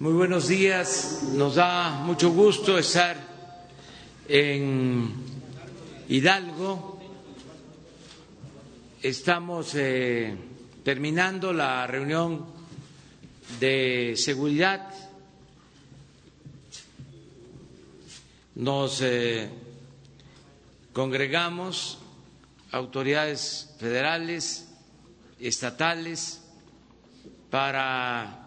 Muy buenos días. Nos da mucho gusto estar en Hidalgo. Estamos eh, terminando la reunión de seguridad. Nos eh, congregamos autoridades federales, estatales, para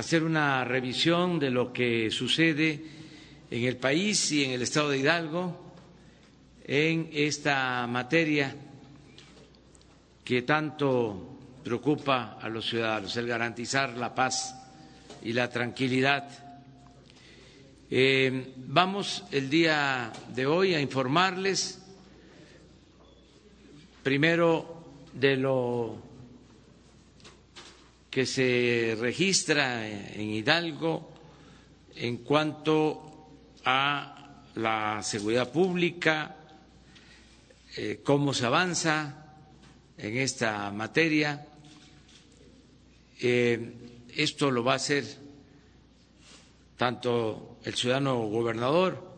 hacer una revisión de lo que sucede en el país y en el estado de Hidalgo en esta materia que tanto preocupa a los ciudadanos, el garantizar la paz y la tranquilidad. Eh, vamos el día de hoy a informarles primero de lo que se registra en Hidalgo en cuanto a la seguridad pública, eh, cómo se avanza en esta materia. Eh, esto lo va a hacer tanto el ciudadano gobernador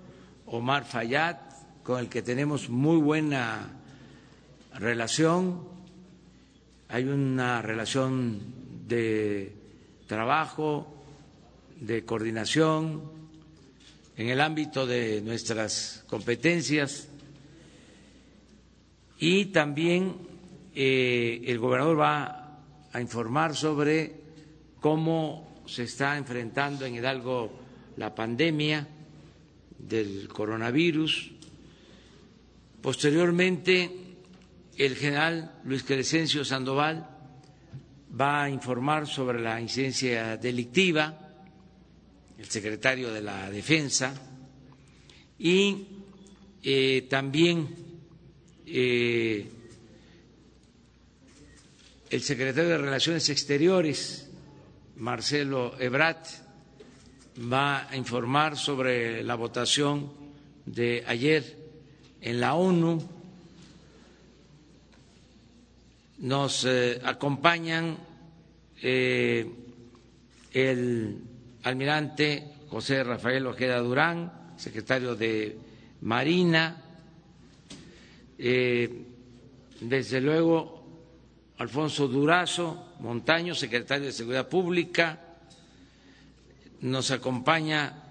Omar Fayad, con el que tenemos muy buena relación. Hay una relación de trabajo, de coordinación en el ámbito de nuestras competencias y también eh, el gobernador va a informar sobre cómo se está enfrentando en Hidalgo la pandemia del coronavirus. Posteriormente, el general Luis Crescencio Sandoval va a informar sobre la incidencia delictiva, el secretario de la Defensa, y eh, también eh, el secretario de Relaciones Exteriores, Marcelo Ebrat, va a informar sobre la votación de ayer en la ONU. Nos eh, acompañan eh, el almirante José Rafael Ojeda Durán, secretario de Marina, eh, desde luego Alfonso Durazo Montaño, secretario de Seguridad Pública, nos acompaña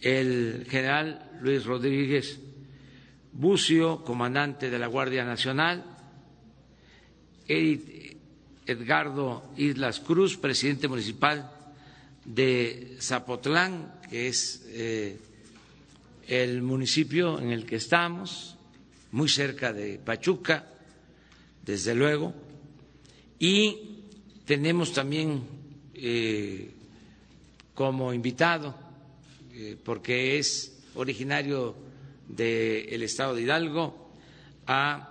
el general Luis Rodríguez Bucio, comandante de la Guardia Nacional, Edgardo Islas Cruz, presidente municipal de Zapotlán, que es eh, el municipio en el que estamos, muy cerca de Pachuca, desde luego, y tenemos también eh, como invitado, eh, porque es originario del estado de Hidalgo, a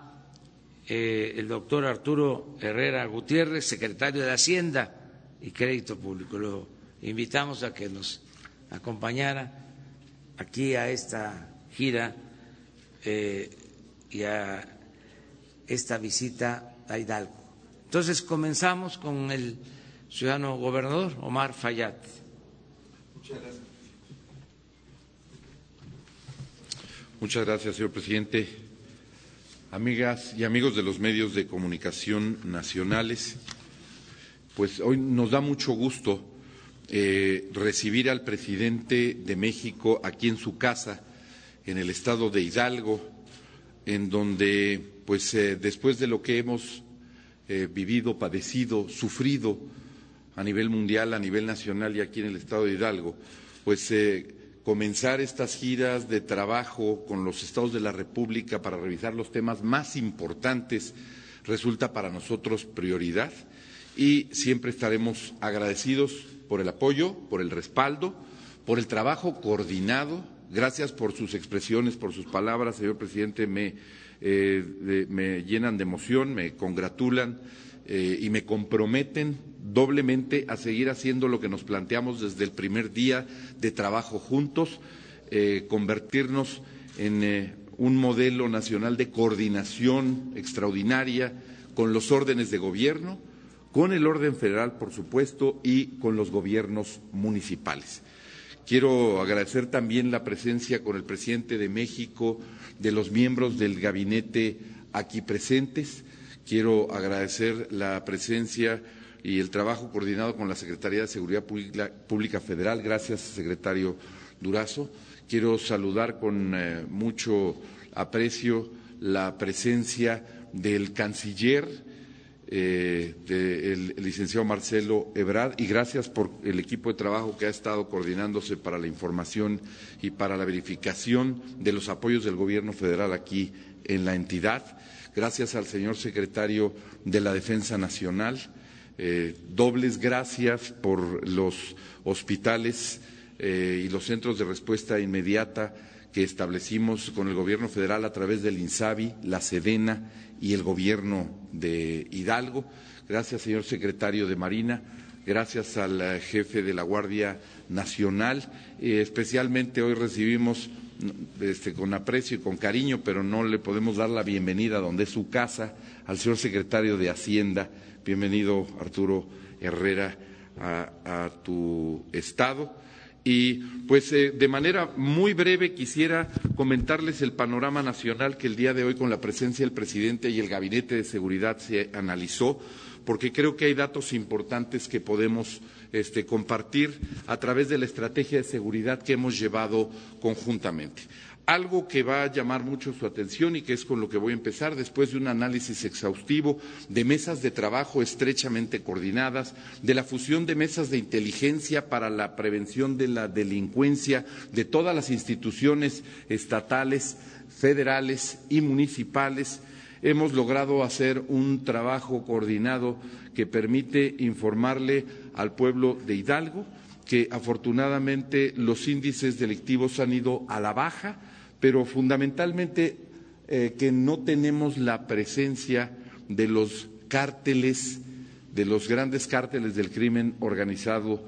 eh, el doctor Arturo Herrera Gutiérrez, secretario de Hacienda y Crédito Público. Lo invitamos a que nos acompañara aquí a esta gira eh, y a esta visita a Hidalgo. Entonces comenzamos con el ciudadano gobernador Omar Fayad. Muchas gracias. Muchas gracias, señor presidente. Amigas y amigos de los medios de comunicación nacionales, pues hoy nos da mucho gusto eh, recibir al presidente de México aquí en su casa, en el estado de Hidalgo, en donde, pues eh, después de lo que hemos eh, vivido, padecido, sufrido a nivel mundial, a nivel nacional y aquí en el estado de Hidalgo, pues comenzar estas giras de trabajo con los estados de la República para revisar los temas más importantes resulta para nosotros prioridad y siempre estaremos agradecidos por el apoyo, por el respaldo, por el trabajo coordinado. Gracias por sus expresiones, por sus palabras, señor presidente, me, eh, me llenan de emoción, me congratulan eh, y me comprometen doblemente a seguir haciendo lo que nos planteamos desde el primer día de trabajo juntos, eh, convertirnos en eh, un modelo nacional de coordinación extraordinaria con los órdenes de gobierno, con el orden federal, por supuesto, y con los gobiernos municipales. Quiero agradecer también la presencia con el presidente de México, de los miembros del gabinete aquí presentes. Quiero agradecer la presencia y el trabajo coordinado con la Secretaría de Seguridad Pública, Federal. Gracias, secretario Durazo. Quiero saludar con eh, mucho aprecio la presencia del canciller, eh, del licenciado Marcelo Ebrard, y gracias por el equipo de trabajo que ha estado coordinándose para la información y para la verificación de los apoyos del Gobierno federal aquí en la entidad. Gracias al señor secretario de la Defensa Nacional. Eh, dobles gracias por los hospitales eh, y los centros de respuesta inmediata que establecimos con el Gobierno federal a través del INSABI, la SEDENA y el Gobierno de Hidalgo. Gracias, señor secretario de Marina. Gracias al eh, jefe de la Guardia Nacional. Especialmente hoy recibimos este, con aprecio y con cariño, pero no le podemos dar la bienvenida donde es su casa, al señor secretario de Hacienda. Bienvenido, Arturo Herrera, a tu estado. Y pues eh, de manera muy breve quisiera comentarles el panorama nacional que el día de hoy con la presencia del presidente y el gabinete de seguridad se analizó, porque creo que hay datos importantes que podemos este, compartir a través de la estrategia de seguridad que hemos llevado conjuntamente. Algo que va a llamar mucho su atención y que es con lo que voy a empezar después de un análisis exhaustivo de mesas de trabajo estrechamente coordinadas, de la fusión de mesas de inteligencia para la prevención de la delincuencia de todas las instituciones estatales, federales y municipales, hemos logrado hacer un trabajo coordinado que permite informarle al pueblo de Hidalgo que afortunadamente los índices delictivos han ido a la baja, pero fundamentalmente eh, que no tenemos la presencia de los cárteles, de los grandes cárteles del crimen organizado,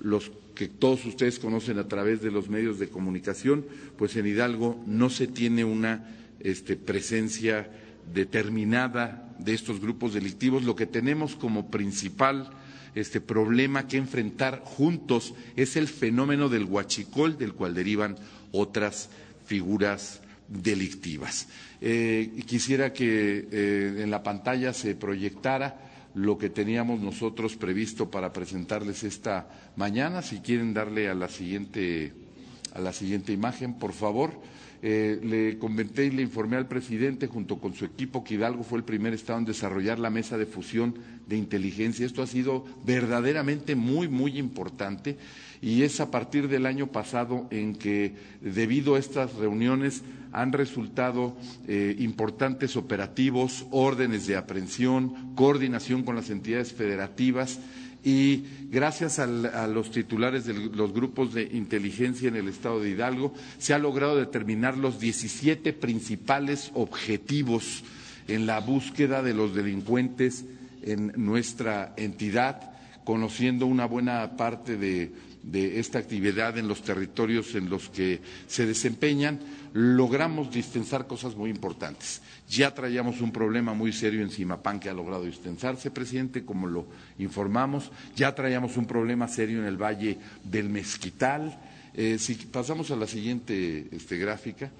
los que todos ustedes conocen a través de los medios de comunicación, pues en Hidalgo no se tiene una este, presencia determinada de estos grupos delictivos. Lo que tenemos como principal este problema que enfrentar juntos es el fenómeno del huachicol, del cual derivan otras figuras delictivas. Eh, quisiera que eh, en la pantalla se proyectara lo que teníamos nosotros previsto para presentarles esta mañana. Si quieren darle a la siguiente, a la siguiente imagen, por favor. Eh, le comenté y le informé al presidente, junto con su equipo, que Hidalgo fue el primer estado en desarrollar la mesa de fusión de inteligencia. Esto ha sido verdaderamente muy, muy importante y es a partir del año pasado en que, debido a estas reuniones, han resultado eh, importantes operativos, órdenes de aprehensión, coordinación con las entidades federativas y gracias a los titulares de los grupos de inteligencia en el estado de Hidalgo se ha logrado determinar los 17 principales objetivos en la búsqueda de los delincuentes en nuestra entidad, conociendo una buena parte de de esta actividad en los territorios en los que se desempeñan, logramos distensar cosas muy importantes. Ya traíamos un problema muy serio en Simapán que ha logrado distensarse, presidente, como lo informamos. Ya traíamos un problema serio en el Valle del Mezquital. Eh, si pasamos a la siguiente este, gráfica.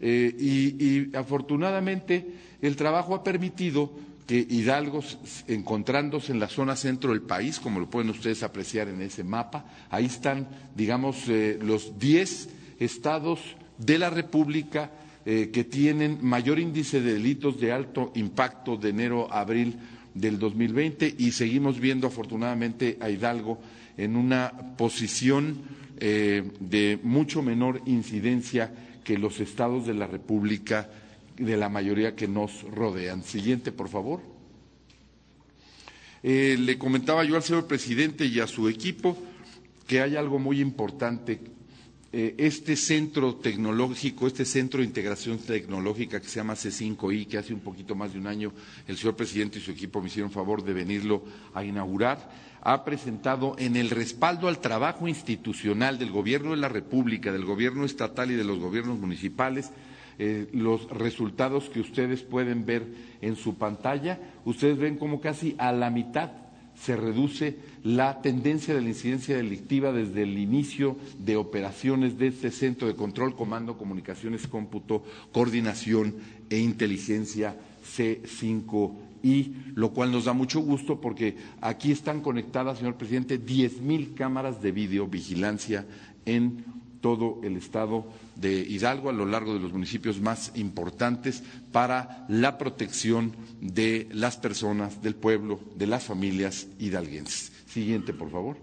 Eh, y afortunadamente el trabajo ha permitido que Hidalgo, encontrándose en la zona centro del país, como lo pueden ustedes apreciar en ese mapa, ahí están, digamos, eh, los diez estados de la República eh, que tienen mayor índice de delitos de alto impacto de enero a abril del 2020 y seguimos viendo afortunadamente a Hidalgo en una posición eh, de mucho menor incidencia que los estados de la República de la mayoría que nos rodean. Siguiente, por favor. Eh, le comentaba yo al señor presidente y a su equipo que hay algo muy importante. Eh, este centro tecnológico, este centro de integración tecnológica que se llama C5I, que hace un poquito más de un año el señor presidente y su equipo me hicieron favor de venirlo a inaugurar, ha presentado en el respaldo al trabajo institucional del Gobierno de la República, del Gobierno estatal y de los gobiernos municipales, eh, los resultados que ustedes pueden ver en su pantalla. Ustedes ven como casi a la mitad se reduce la tendencia de la incidencia delictiva desde el inicio de operaciones de este Centro de Control, Comando, Comunicaciones, Cómputo, Coordinación e Inteligencia C5I, lo cual nos da mucho gusto porque aquí están conectadas, señor presidente, 10.000 cámaras de videovigilancia en todo el estado de Hidalgo a lo largo de los municipios más importantes para la protección de las personas, del pueblo, de las familias hidalguenses. Siguiente, por favor.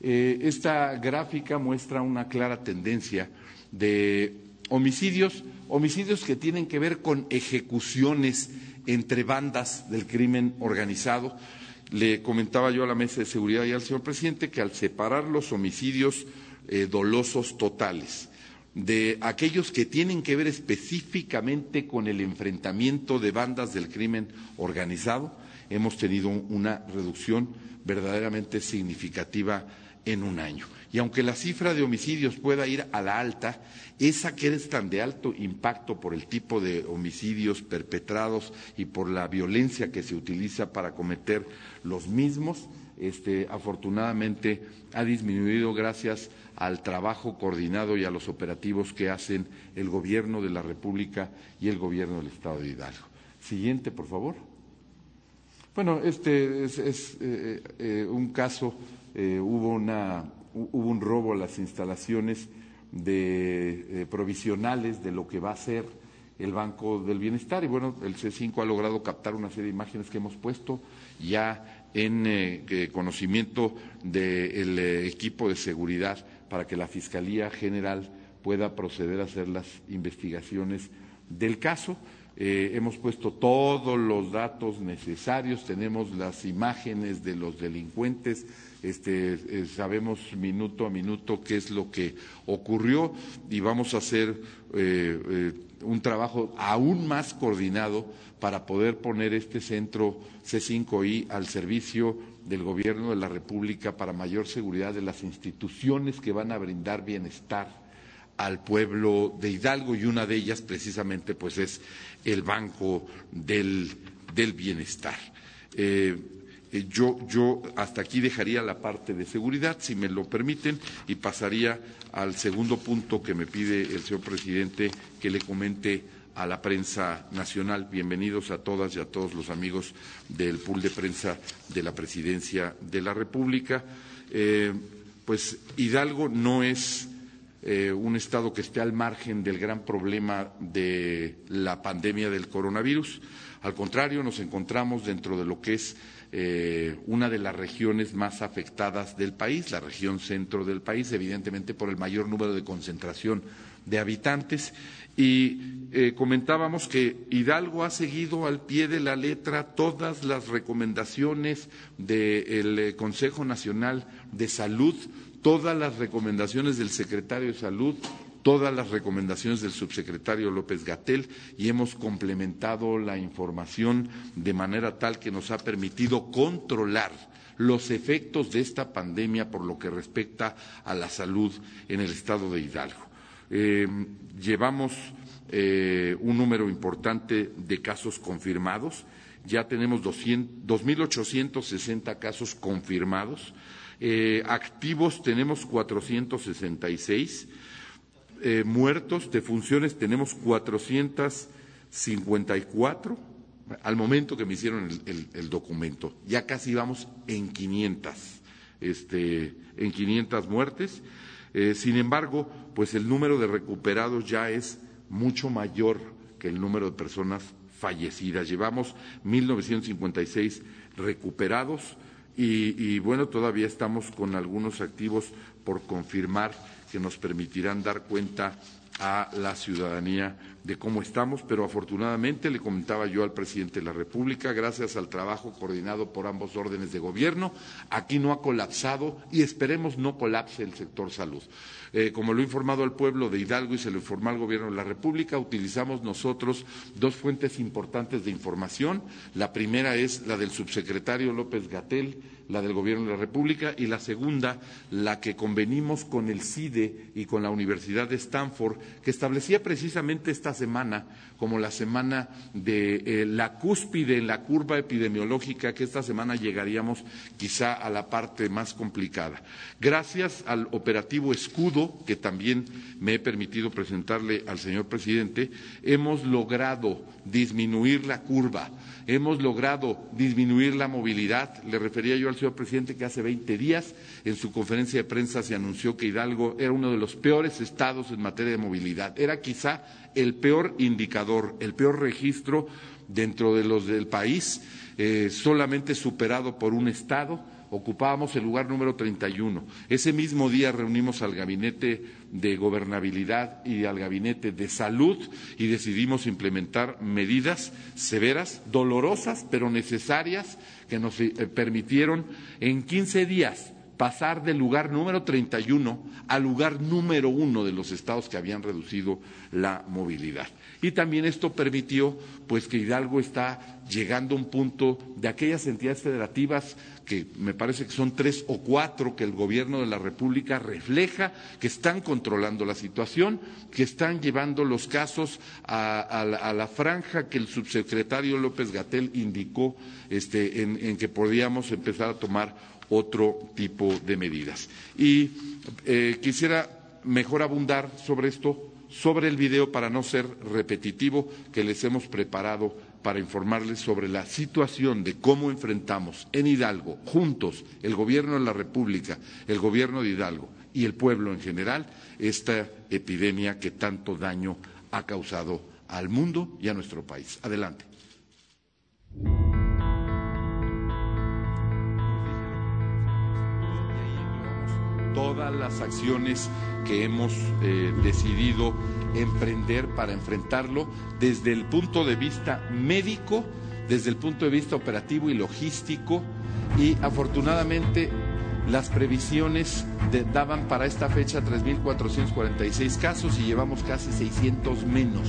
Eh, esta gráfica muestra una clara tendencia de homicidios, homicidios que tienen que ver con ejecuciones entre bandas del crimen organizado. Le comentaba yo a la mesa de seguridad y al señor presidente que al separar los homicidios eh, dolosos totales, de aquellos que tienen que ver específicamente con el enfrentamiento de bandas del crimen organizado, hemos tenido una reducción verdaderamente significativa en un año. Y aunque la cifra de homicidios pueda ir a la alta, esa que es tan de alto impacto por el tipo de homicidios perpetrados y por la violencia que se utiliza para cometer los mismos, este, afortunadamente ha disminuido gracias al trabajo coordinado y a los operativos que hacen el Gobierno de la República y el Gobierno del Estado de Hidalgo. Siguiente, por favor. Bueno, este es, eh, eh, un caso, eh, hubo, una, hubo un robo a las instalaciones de, provisionales de lo que va a ser el Banco del Bienestar y bueno, el C5 ha logrado captar una serie de imágenes que hemos puesto ya en conocimiento del equipo de seguridad para que la Fiscalía General pueda proceder a hacer las investigaciones del caso. Eh, hemos puesto todos los datos necesarios, tenemos las imágenes de los delincuentes, este, eh, sabemos minuto a minuto qué es lo que ocurrió y vamos a hacer eh, un trabajo aún más coordinado para poder poner este centro C5I al servicio del Gobierno de la República para mayor seguridad de las instituciones que van a brindar bienestar al pueblo de Hidalgo y una de ellas precisamente pues es el Banco del, Bienestar. Eh, eh, yo, yo hasta aquí dejaría la parte de seguridad, si me lo permiten, y pasaría al segundo punto que me pide el señor presidente que le comente a la prensa nacional. Bienvenidos a todas y a todos los amigos del pool de prensa de la Presidencia de la República. Eh, pues Hidalgo no es eh, un estado que esté al margen del gran problema de la pandemia del coronavirus. Al contrario, nos encontramos dentro de lo que es eh, una de las regiones más afectadas del país, la región centro del país, evidentemente por el mayor número de concentración de habitantes y eh, comentábamos que Hidalgo ha seguido al pie de la letra todas las recomendaciones del eh, Consejo Nacional de Salud, todas las recomendaciones del secretario de Salud, todas las recomendaciones del subsecretario López Gatel y hemos complementado la información de manera tal que nos ha permitido controlar los efectos de esta pandemia por lo que respecta a la salud en el estado de Hidalgo. Eh, llevamos eh, un número importante de casos confirmados. Ya tenemos 2.860 casos confirmados. Eh, activos tenemos 466. muertos de funciones tenemos 454 al momento que me hicieron el, documento. Ya casi vamos en 500, este, en 500 muertes. Sin embargo, pues el número de recuperados ya es mucho mayor que el número de personas fallecidas. Llevamos 1.956 recuperados y, y, bueno, todavía estamos con algunos activos por confirmar que nos permitirán dar cuenta a la ciudadanía de cómo estamos, pero afortunadamente le comentaba yo al presidente de la República, gracias al trabajo coordinado por ambos órdenes de gobierno, aquí no ha colapsado y esperemos no colapse el sector salud. Eh, como lo he informado al pueblo de Hidalgo y se lo informó al Gobierno de la República, utilizamos nosotros dos fuentes importantes de información. La primera es la del subsecretario López Gatel la del Gobierno de la República, y la segunda, la que convenimos con el CIDE y con la Universidad de Stanford, que establecía precisamente esta semana como la semana de eh, la cúspide en la curva epidemiológica, que esta semana llegaríamos quizá a la parte más complicada. Gracias al operativo Escudo, que también me he permitido presentarle al señor presidente, hemos logrado disminuir la curva, hemos logrado disminuir la movilidad. Le refería yo al señor presidente que hace 20 días en su conferencia de prensa se anunció que Hidalgo era uno de los peores estados en materia de movilidad. Era quizá el peor indicador, el peor registro dentro de los del país, eh, solamente superado por un estado ocupábamos el lugar número 31. Ese mismo día reunimos al gabinete de gobernabilidad y al gabinete de salud y decidimos implementar medidas severas, dolorosas, pero necesarias, que nos eh, permitieron en 15 días pasar del lugar número 31 al lugar número uno de los estados que habían reducido la movilidad. Y también esto permitió pues que Hidalgo está llegando a un punto de aquellas entidades federativas que me parece que son tres o cuatro que el gobierno de la República refleja, que están controlando la situación, que están llevando los casos a, la, franja que el subsecretario López Gatel indicó este, en que podíamos empezar a tomar otro tipo de medidas. Y eh, quisiera mejor abundar sobre esto, sobre el video, para no ser repetitivo, que les hemos preparado para informarles sobre la situación de cómo enfrentamos en Hidalgo, juntos, el Gobierno de la República, el Gobierno de Hidalgo y el pueblo en general, esta epidemia que tanto daño ha causado al mundo y a nuestro país. Adelante. Todas las acciones que hemos eh, decidido emprender para enfrentarlo desde el punto de vista médico, desde el punto de vista operativo y logístico y afortunadamente las previsiones daban para esta fecha 3.446 casos y llevamos casi 600 menos.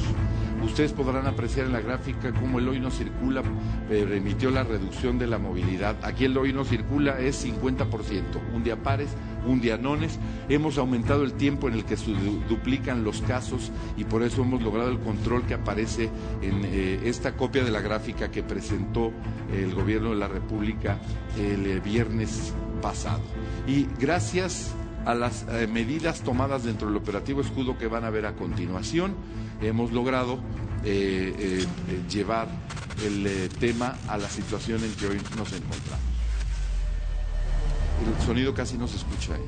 Ustedes podrán apreciar en la gráfica cómo el hoy no circula permitió la reducción de la movilidad. Aquí el hoy no circula es 50%, un día pares, un día nones. Hemos aumentado el tiempo en el que se duplican los casos y por eso hemos logrado el control que aparece en eh, esta copia de la gráfica que presentó el gobierno de la República el eh, viernes pasado. Y gracias a las eh, medidas tomadas dentro del operativo escudo que van a ver a continuación, hemos logrado eh, eh, llevar el tema a la situación en que hoy nos encontramos. El sonido casi no se escucha ahí.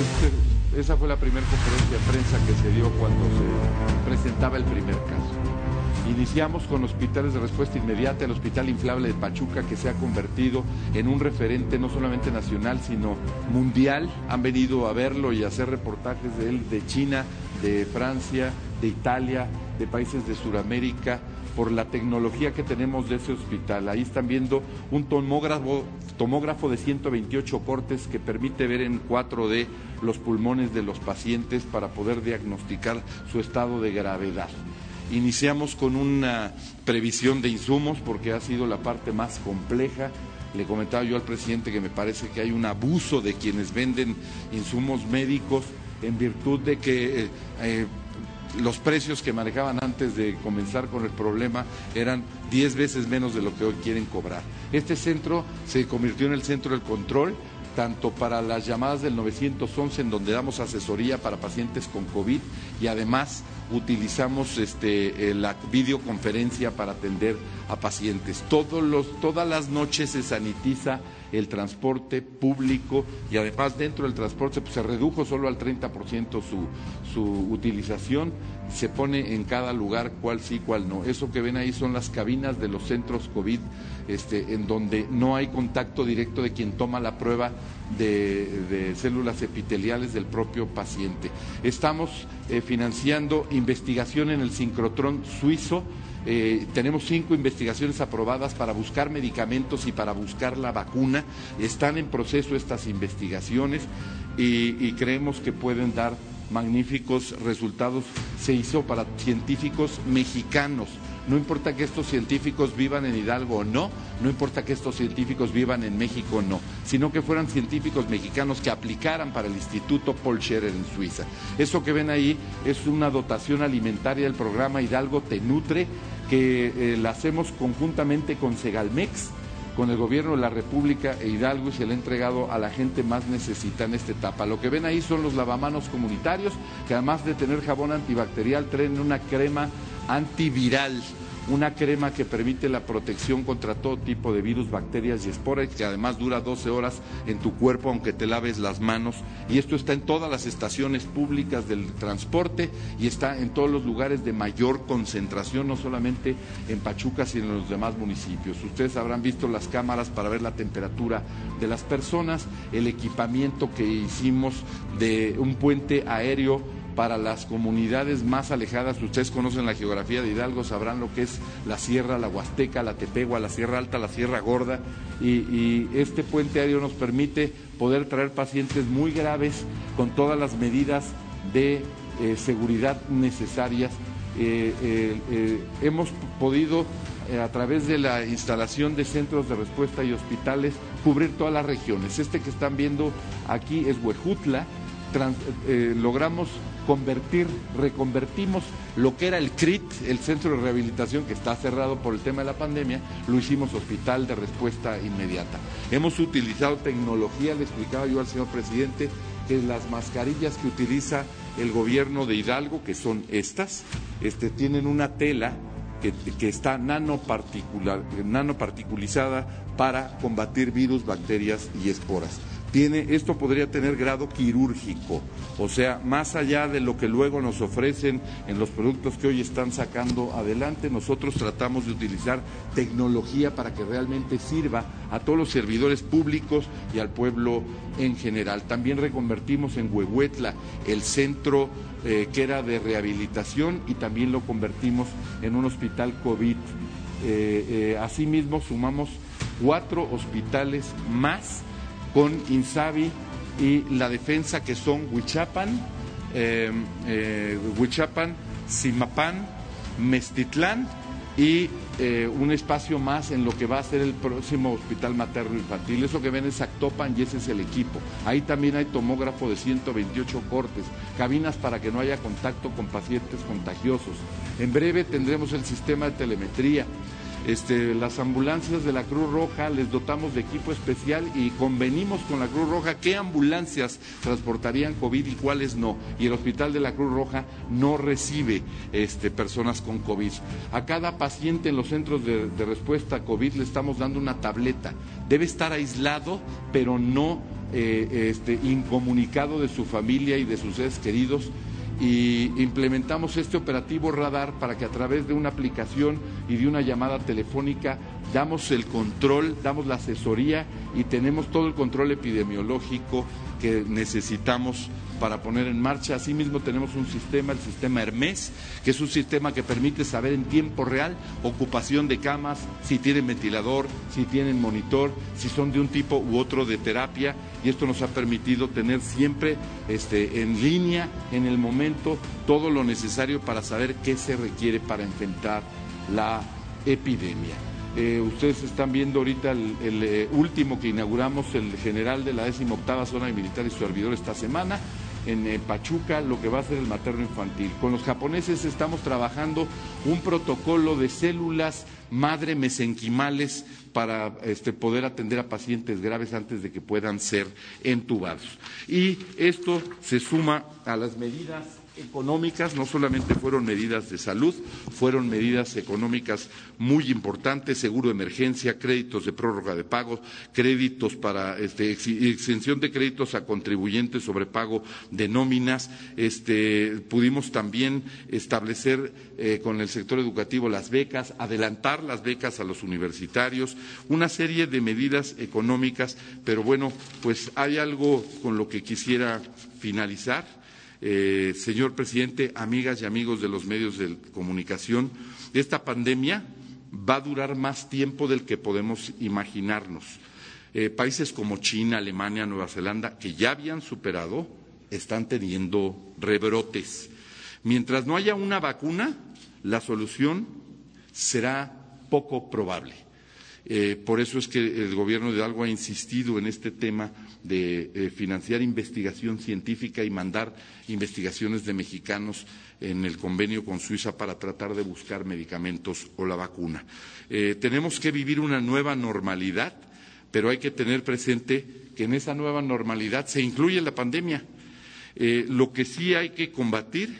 Este, esa fue la primera conferencia de prensa que se dio cuando se presentaba el primer caso. Iniciamos con hospitales de respuesta inmediata, el Hospital Inflable de Pachuca, que se ha convertido en un referente no solamente nacional, sino mundial. Han venido a verlo y a hacer reportajes de él de China, de Francia, de Italia, de países de Sudamérica, por la tecnología que tenemos de ese hospital. Ahí están viendo un tomógrafo, tomógrafo de 128 cortes que permite ver en 4D los pulmones de los pacientes para poder diagnosticar su estado de gravedad. Iniciamos con una previsión de insumos porque ha sido la parte más compleja. Le comentaba yo al presidente que me parece que hay un abuso de quienes venden insumos médicos en virtud de que eh, eh, los precios que manejaban antes de comenzar con el problema eran diez veces menos de lo que hoy quieren cobrar. Este centro se convirtió en el centro del control tanto para las llamadas del 911 en donde damos asesoría para pacientes con COVID y además utilizamos este, eh, la videoconferencia para atender a pacientes. todas las noches se sanitiza el transporte público y además dentro del transporte pues, se redujo solo al 30% su, su utilización, se pone en cada lugar cuál sí, cuál no. Eso que ven ahí son las cabinas de los centros COVID, este, en donde no hay contacto directo de quien toma la prueba de, células epiteliales del propio paciente. Estamos eh, financiando investigación en el sincrotrón suizo, eh, tenemos cinco investigaciones aprobadas para buscar medicamentos y para buscar la vacuna. Están en proceso estas investigaciones y, creemos que pueden dar magníficos resultados se hizo para científicos mexicanos. No importa que estos científicos vivan en Hidalgo o no, no importa que estos científicos vivan en México o no, sino que fueran científicos mexicanos que aplicaran para el Instituto Paul Scherrer en Suiza. Eso que ven ahí es una dotación alimentaria del programa Hidalgo Te Nutre, que eh, la hacemos conjuntamente con Segalmex con el gobierno de la República e Hidalgo y se le ha entregado a la gente más necesita en esta etapa. Lo que ven ahí son los lavamanos comunitarios, que además de tener jabón antibacterial, traen una crema antiviral una crema que permite la protección contra todo tipo de virus, bacterias y esporas, que además dura 12 horas en tu cuerpo aunque te laves las manos. Y esto está en todas las estaciones públicas del transporte y está en todos los lugares de mayor concentración, no solamente en Pachuca, sino en los demás municipios. Ustedes habrán visto las cámaras para ver la temperatura de las personas, el equipamiento que hicimos de un puente aéreo para las comunidades más alejadas. Ustedes conocen la geografía de Hidalgo, sabrán lo que es la Sierra, la Huasteca, la Tepegua, la Sierra Alta, la Sierra Gorda. Y, este puente aéreo nos permite poder traer pacientes muy graves con todas las medidas de eh, seguridad necesarias. Eh, eh, hemos podido, a través de la instalación de centros de respuesta y hospitales, cubrir todas las regiones. Este que están viendo aquí es Huejutla. logramos convertir, reconvertimos lo que era el CRIT, el centro de rehabilitación que está cerrado por el tema de la pandemia, lo hicimos hospital de respuesta inmediata. Hemos utilizado tecnología, le explicaba yo al señor presidente, que las mascarillas que utiliza el gobierno de Hidalgo, que son estas, este, tienen una tela que, que, está nanoparticulizada para combatir virus, bacterias y esporas esto podría tener grado quirúrgico, o sea, más allá de lo que luego nos ofrecen en los productos que hoy están sacando adelante, nosotros tratamos de utilizar tecnología para que realmente sirva a todos los servidores públicos y al pueblo en general. También reconvertimos en Huehuetla el centro eh, que era de rehabilitación y también lo convertimos en un hospital COVID. Eh, eh, asimismo, sumamos cuatro hospitales más con Insabi y la defensa que son Huichapan, eh, eh, Huichapan, Simapán, Mestitlán y eh, un espacio más en lo que va a ser el próximo hospital materno infantil. Eso que ven es Actopan y ese es el equipo. Ahí también hay tomógrafo de 128 cortes, cabinas para que no haya contacto con pacientes contagiosos. En breve tendremos el sistema de telemetría. Este, las ambulancias de la Cruz Roja les dotamos de equipo especial y convenimos con la Cruz Roja qué ambulancias transportarían COVID y cuáles no. Y el Hospital de la Cruz Roja no recibe este, personas con COVID. A cada paciente en los centros de, respuesta a COVID le estamos dando una tableta. Debe estar aislado, pero no eh, este, incomunicado de su familia y de sus seres queridos y implementamos este operativo radar para que a través de una aplicación y de una llamada telefónica damos el control, damos la asesoría y tenemos todo el control epidemiológico que necesitamos para poner en marcha. Asimismo tenemos un sistema, el sistema Hermes, que es un sistema que permite saber en tiempo real ocupación de camas, si tienen ventilador, si tienen monitor, si son de un tipo u otro de terapia y esto nos ha permitido tener siempre este, en línea, en el momento, todo lo necesario para saber qué se requiere para enfrentar la epidemia. Eh, ustedes están viendo ahorita el, eh, último que inauguramos, el general de la 18 zona militar y su servidor esta semana en eh, Pachuca lo que va a ser el materno infantil. Con los japoneses estamos trabajando un protocolo de células madre mesenquimales para este, poder atender a pacientes graves antes de que puedan ser entubados. Y esto se suma a las medidas económicas, no solamente fueron medidas de salud, fueron medidas económicas muy importantes, seguro de emergencia, créditos de prórroga de pagos, créditos para este, exención de créditos a contribuyentes sobre pago de nóminas. Este, pudimos también establecer eh, con el sector educativo las becas, adelantar las becas a los universitarios, una serie de medidas económicas, pero bueno, pues hay algo con lo que quisiera finalizar eh, señor presidente, amigas y amigos de los medios de comunicación, esta pandemia va a durar más tiempo del que podemos imaginarnos. Eh, países como China, Alemania, Nueva Zelanda, que ya habían superado, están teniendo rebrotes. Mientras no haya una vacuna, la solución será poco probable. Eh, por eso es que el Gobierno de Hidalgo ha insistido en este tema de eh, financiar investigación científica y mandar investigaciones de mexicanos en el convenio con Suiza para tratar de buscar medicamentos o la vacuna. Eh, tenemos que vivir una nueva normalidad, pero hay que tener presente que en esa nueva normalidad se incluye la pandemia. lo que sí hay que combatir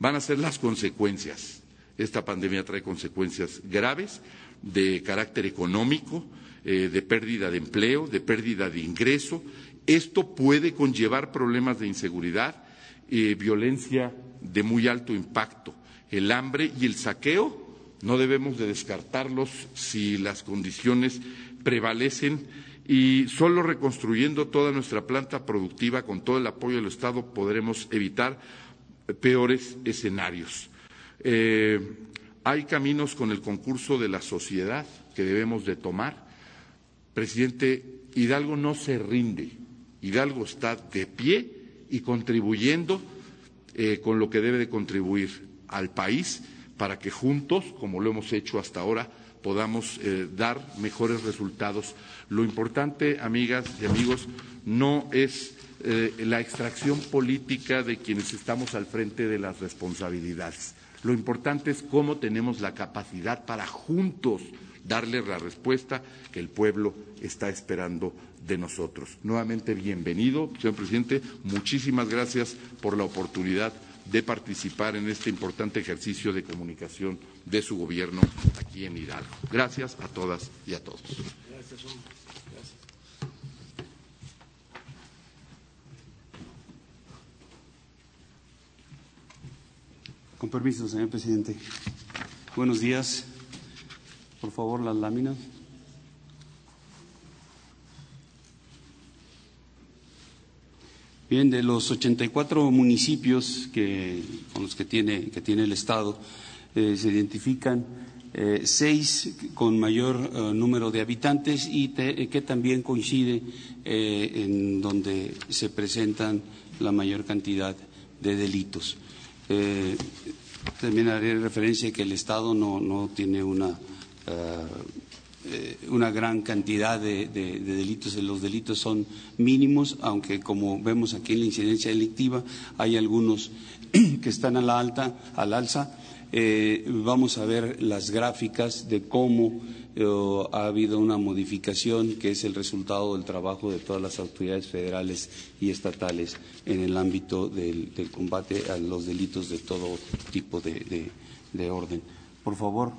van a ser las consecuencias. Esta pandemia trae consecuencias graves de carácter económico, eh, de pérdida de empleo, de pérdida de ingreso. Esto puede conllevar problemas de inseguridad, eh, violencia de muy alto impacto. El hambre y el saqueo no debemos de descartarlos si las condiciones prevalecen y solo reconstruyendo toda nuestra planta productiva con todo el apoyo del Estado podremos evitar peores escenarios. Eh, hay caminos con el concurso de la sociedad que debemos de tomar. Presidente, Hidalgo no se rinde. Hidalgo está de pie y contribuyendo eh, con lo que debe de contribuir al país para que juntos, como lo hemos hecho hasta ahora, podamos eh, dar mejores resultados. Lo importante, amigas y amigos, no es eh, la extracción política de quienes estamos al frente de las responsabilidades. Lo importante es cómo tenemos la capacidad para juntos darle la respuesta que el pueblo está esperando de nosotros. Nuevamente, bienvenido, señor presidente. Muchísimas gracias por la oportunidad de participar en este importante ejercicio de comunicación de su gobierno aquí en Hidalgo. Gracias a todas y a todos. Con permiso, señor presidente. Buenos días. Por favor, las láminas. Bien, de los 84 municipios que, con los que tiene, que tiene el Estado, eh, se identifican eh, seis con mayor eh, número de habitantes y que también coincide en donde se presentan la mayor cantidad de delitos. También haré referencia que el Estado no, tiene una, una gran cantidad de, delitos. Los delitos son mínimos, aunque como vemos aquí en la incidencia delictiva hay algunos que están a la alta, al alza. vamos a ver las gráficas de cómo ha habido una modificación que es el resultado del trabajo de todas las autoridades federales y estatales en el ámbito del, combate a los delitos de todo tipo de, orden. Por favor,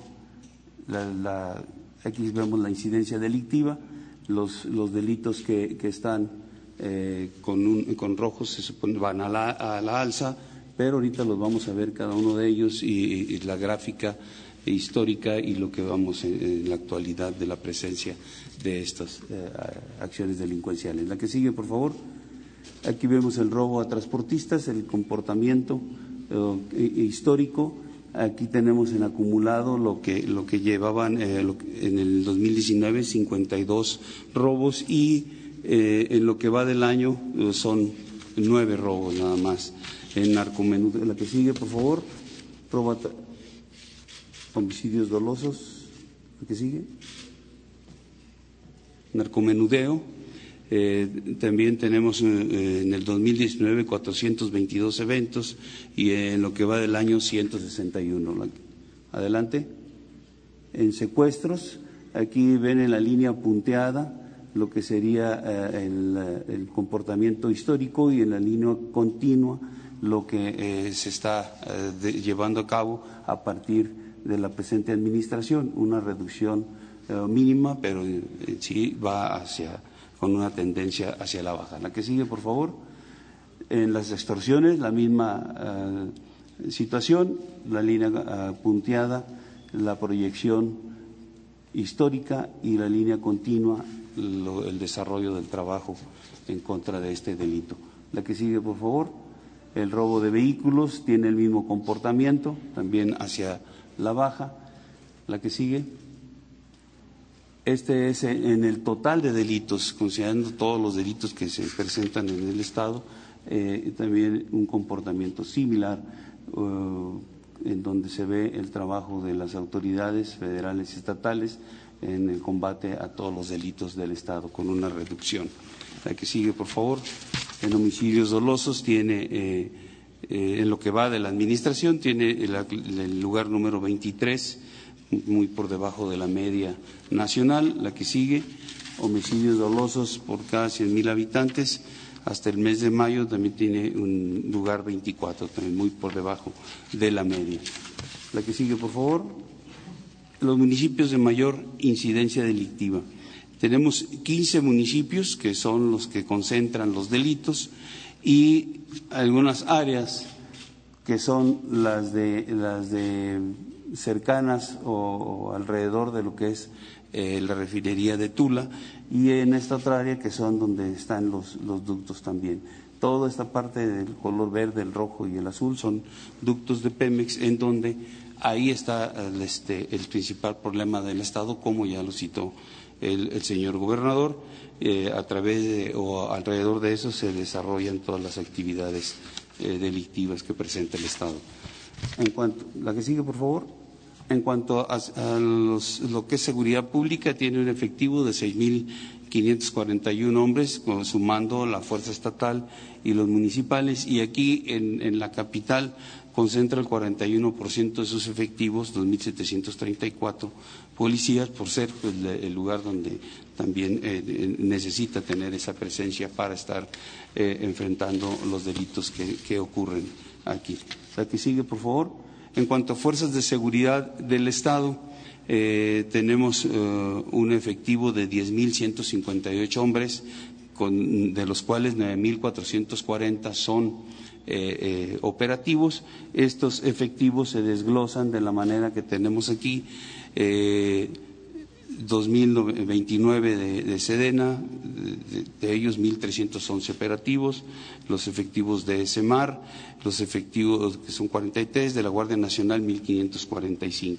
aquí vemos la incidencia delictiva, los, delitos que, están eh, con, rojos se supone, van a la, alza, pero ahorita los vamos a ver cada uno de ellos y la gráfica histórica y lo que vamos en, la actualidad de la presencia de estas eh, acciones delincuenciales. La que sigue, por favor. Aquí vemos el robo a transportistas, el comportamiento eh, histórico. Aquí tenemos en acumulado lo que, lo que llevaban eh, en el 2019, 52 robos y en lo que va del año son nueve robos nada más. En narcomenú, la que sigue, por favor homicidios dolosos, ¿qué sigue? Narcomenudeo. Eh, también tenemos eh, en el 2019 422 eventos y en lo que va del año 161. Adelante. En secuestros, aquí ven en la línea punteada lo que sería eh, el, comportamiento histórico y en la línea continua lo que se está llevando a cabo a partir de la presente administración, una reducción eh, mínima, pero eh, sí va hacia, con una tendencia hacia la baja. La que sigue, por favor. En las extorsiones, la misma eh, situación, la línea punteada, la proyección histórica y la línea continua, el desarrollo del trabajo en contra de este delito. La que sigue, por favor. El robo de vehículos tiene el mismo comportamiento, también hacia la baja, la que sigue. Este es en el total de delitos, considerando todos los delitos que se presentan en el Estado, eh, también un comportamiento similar en donde se ve el trabajo de las autoridades federales y estatales en el combate a todos los delitos del Estado, con una reducción. La que sigue, por favor. En homicidios dolosos tiene, eh, eh, en lo que va de la administración, tiene el, lugar número 23, muy por debajo de la media nacional. La que sigue, homicidios dolosos por cada 100.000 habitantes, hasta el mes de mayo también tiene un lugar 24, también muy por debajo de la media. La que sigue, por favor. Los municipios de mayor incidencia delictiva. Tenemos 15 municipios que son los que concentran los delitos y algunas áreas que son las de, las de cercanas o, alrededor de lo que es eh, la refinería de Tula y en esta otra área que son donde están los, los ductos también. Toda esta parte del color verde, el rojo y el azul son ductos de Pemex en donde ahí está el, este, el principal problema del Estado, como ya lo citó el, señor gobernador. Eh, a través de, o alrededor de eso se desarrollan todas las actividades eh, delictivas que presenta el Estado. En cuanto, la que sigue, por favor. En cuanto a, lo que es seguridad pública, tiene un efectivo de 6.541 hombres, sumando la fuerza estatal y los municipales. Y aquí en la capital concentra el 41% de sus efectivos, 2.734 policías, por ser pues, el lugar donde también eh, necesita tener esa presencia para estar eh, enfrentando los delitos que, ocurren aquí. La que sigue, por favor. En cuanto a fuerzas de seguridad del Estado, eh, tenemos un efectivo de 10.158 hombres, de los cuales 9.440 son eh, eh, operativos. Estos efectivos se desglosan de la manera que tenemos aquí. 2.029 eh, de, de, Sedena, de, ellos 1.311 operativos, los efectivos de SEMAR, los efectivos que son 43, de la Guardia Nacional 1.545.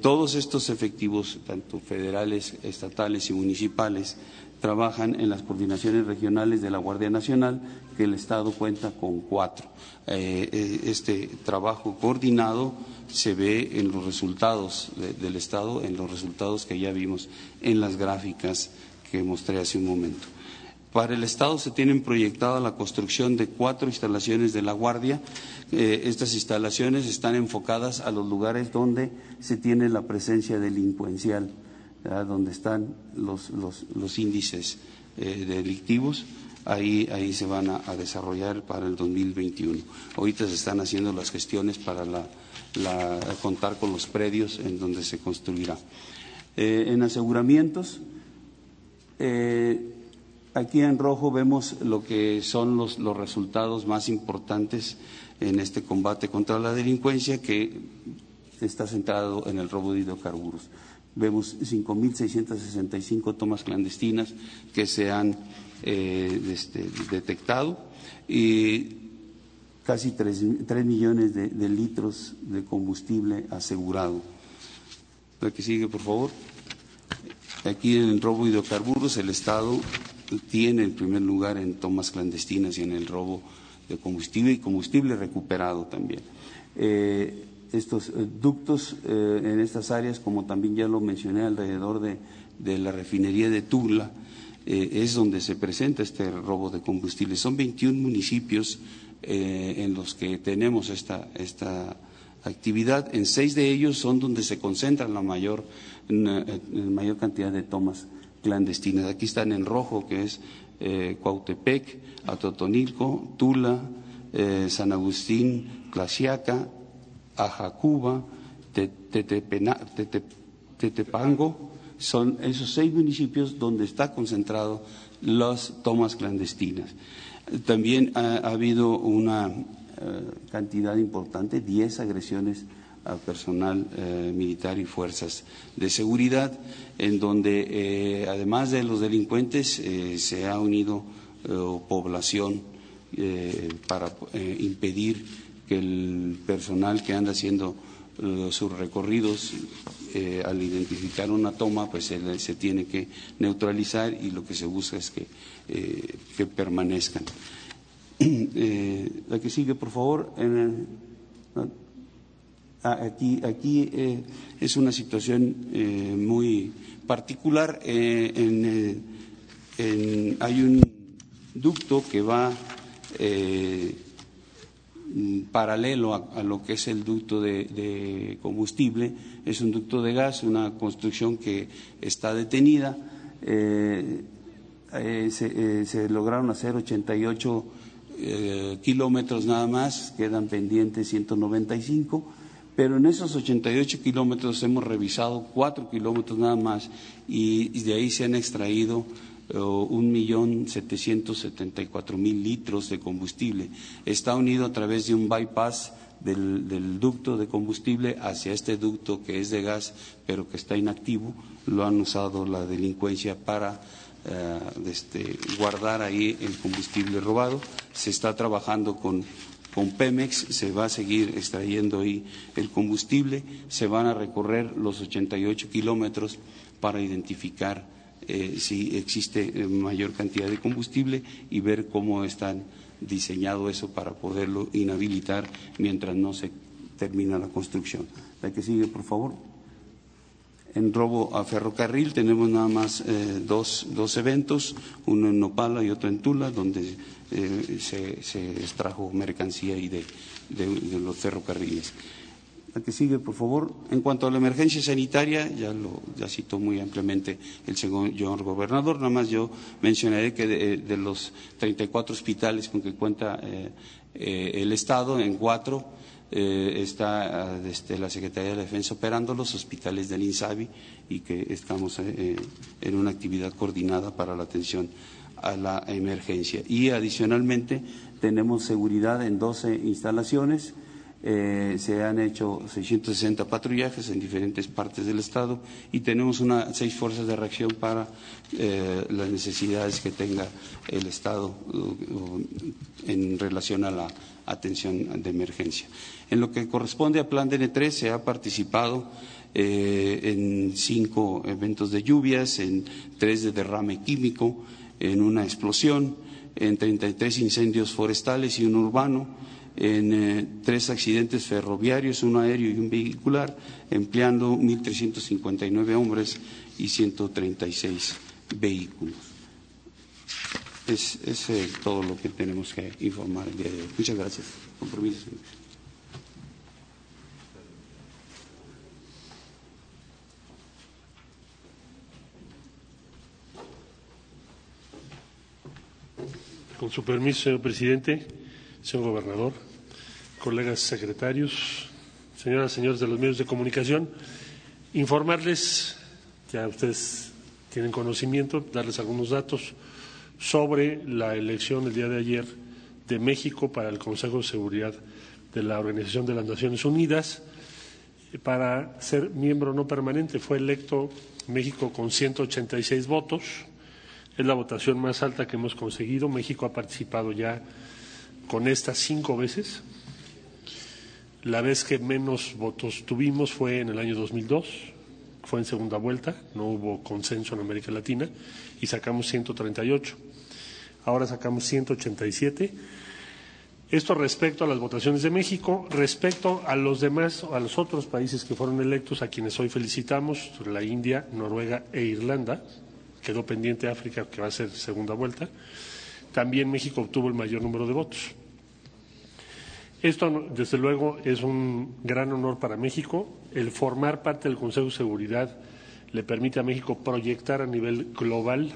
todos estos efectivos, tanto federales, estatales y municipales, trabajan en las coordinaciones regionales de la Guardia Nacional, que el Estado cuenta con cuatro. Eh, eh, este trabajo coordinado se ve en los resultados del Estado, en los resultados que ya vimos en las gráficas que mostré hace un momento. Para el Estado se tienen proyectada la construcción de cuatro instalaciones de la Guardia. Eh, estas instalaciones están enfocadas a los lugares donde se tiene la presencia delincuencial donde están los, los, índices eh, delictivos, ahí, ahí se van a, desarrollar para el 2021. Ahorita se están haciendo las gestiones para la, contar con los predios en donde se construirá. Eh, en aseguramientos, eh, aquí en rojo vemos lo que son los, los resultados más importantes en este combate contra la delincuencia que está centrado en el robo de hidrocarburos vemos 5.665 tomas clandestinas que se han eh, este, detectado y casi 3, millones de, litros de combustible asegurado. La que sigue, por favor. Aquí en el robo de hidrocarburos el Estado tiene el primer lugar en tomas clandestinas y en el robo de combustible y combustible recuperado también. Eh, estos eh, ductos eh, en estas áreas, como también ya lo mencioné alrededor de, la refinería de Tula, es donde se presenta este robo de combustible. Son 21 municipios en los que tenemos esta, esta actividad. En seis de ellos son donde se concentra la mayor, mayor cantidad de tomas clandestinas. Aquí están en rojo, que es Cuautepec, Atotonilco, Tula, San Agustín, Clasiaca, Ajacuba, Tetepango, son esos seis municipios donde está concentrado las tomas clandestinas. También ha, habido una eh, cantidad importante, diez agresiones a personal eh, militar y fuerzas de seguridad, en donde eh, además de los delincuentes se ha unido población para impedir que el personal que anda haciendo eh, sus recorridos eh, al identificar una toma, pues se, tiene que neutralizar y lo que se busca es que, eh, que permanezcan. Eh, la que sigue, por favor. En, ah, aquí aquí eh, es una situación muy particular. En, hay un ducto que va paralelo a, lo que es el ducto de, combustible. Es un ducto de gas, una construcción que está detenida. Se, se, lograron hacer 88 eh, kilómetros nada más, quedan pendientes 195, pero en esos 88 kilómetros hemos revisado 4 kilómetros nada más y, de ahí se han extraído eh, un millón setecientos setenta y cuatro mil litros de combustible. Está unido a través de un bypass del, ducto de combustible hacia este ducto que es de gas, pero que está inactivo. Lo han usado la delincuencia para eh, este, guardar ahí el combustible robado. Se está trabajando con, con Pemex, se va a seguir extrayendo ahí el combustible, se van a recorrer los 88 kilómetros para identificar eh, si existe eh, mayor cantidad de combustible y ver cómo están diseñado eso para poderlo inhabilitar mientras no se termina la construcción. La que sigue, por favor. En robo a ferrocarril tenemos nada más eh, dos, dos, eventos, uno en Nopala y otro en Tula, donde eh, se, extrajo mercancía y de, los ferrocarriles. La que sigue, por favor. En cuanto a la emergencia sanitaria, ya lo ya citó muy ampliamente el señor gobernador, nada más yo mencionaré que de, de los 34 hospitales con que cuenta eh, el Estado, en cuatro eh, está ah, desde la Secretaría de Defensa operando los hospitales del INSABI y que estamos eh, en una actividad coordinada para la atención a la emergencia. Y adicionalmente tenemos seguridad en 12 instalaciones. Eh, se han hecho 660 patrullajes en diferentes partes del Estado y tenemos una, seis fuerzas de reacción para las necesidades que tenga el Estado en relación a la atención de emergencia. En lo que corresponde al plan DN3 se ha participado eh, en cinco eventos de lluvias, en tres de derrame químico, en una explosión, en 33 incendios forestales y un urbano, en eh, tres accidentes ferroviarios, un aéreo y un vehicular, empleando 1.359 hombres y 136 vehículos. Es, eh, todo lo que tenemos que informar el día de hoy. Muchas gracias. Compromiso. Con su permiso, señor presidente, señor gobernador, colegas secretarios, señoras y señores de los medios de comunicación, informarles, ya ustedes tienen conocimiento, darles algunos datos sobre la elección el día de ayer de México para el Consejo de Seguridad de la Organización de las Naciones Unidas. Para ser miembro no permanente fue electo México con 186 votos es la votación más alta que hemos conseguido. México ha participado ya con estas cinco veces. La vez que menos votos tuvimos fue en el año 2002, fue en segunda vuelta, no hubo consenso en América Latina y sacamos 138. Ahora sacamos 187. Esto respecto a las votaciones de México, respecto a los demás, a los otros países que fueron electos, a quienes hoy felicitamos, la India, Noruega e Irlanda, quedó pendiente África, que va a ser segunda vuelta. También México obtuvo el mayor número de votos. Esto, desde luego, es un gran honor para México. El formar parte del Consejo de Seguridad le permite a México proyectar a nivel global,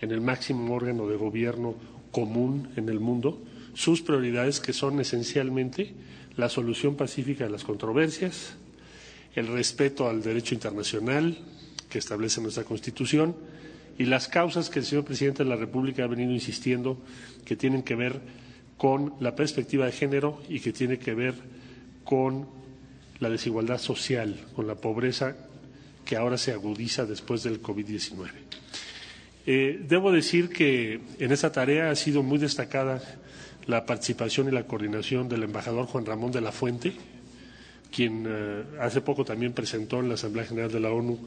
en el máximo órgano de gobierno común en el mundo, sus prioridades, que son esencialmente la solución pacífica de las controversias, el respeto al derecho internacional, que establece nuestra Constitución y las causas que el señor presidente de la República ha venido insistiendo que tienen que ver con la perspectiva de género y que tiene que ver con la desigualdad social, con la pobreza que ahora se agudiza después del COVID-19. Eh, debo decir que en esta tarea ha sido muy destacada la participación y la coordinación del embajador Juan Ramón de la Fuente, quien eh, hace poco también presentó en la Asamblea General de la ONU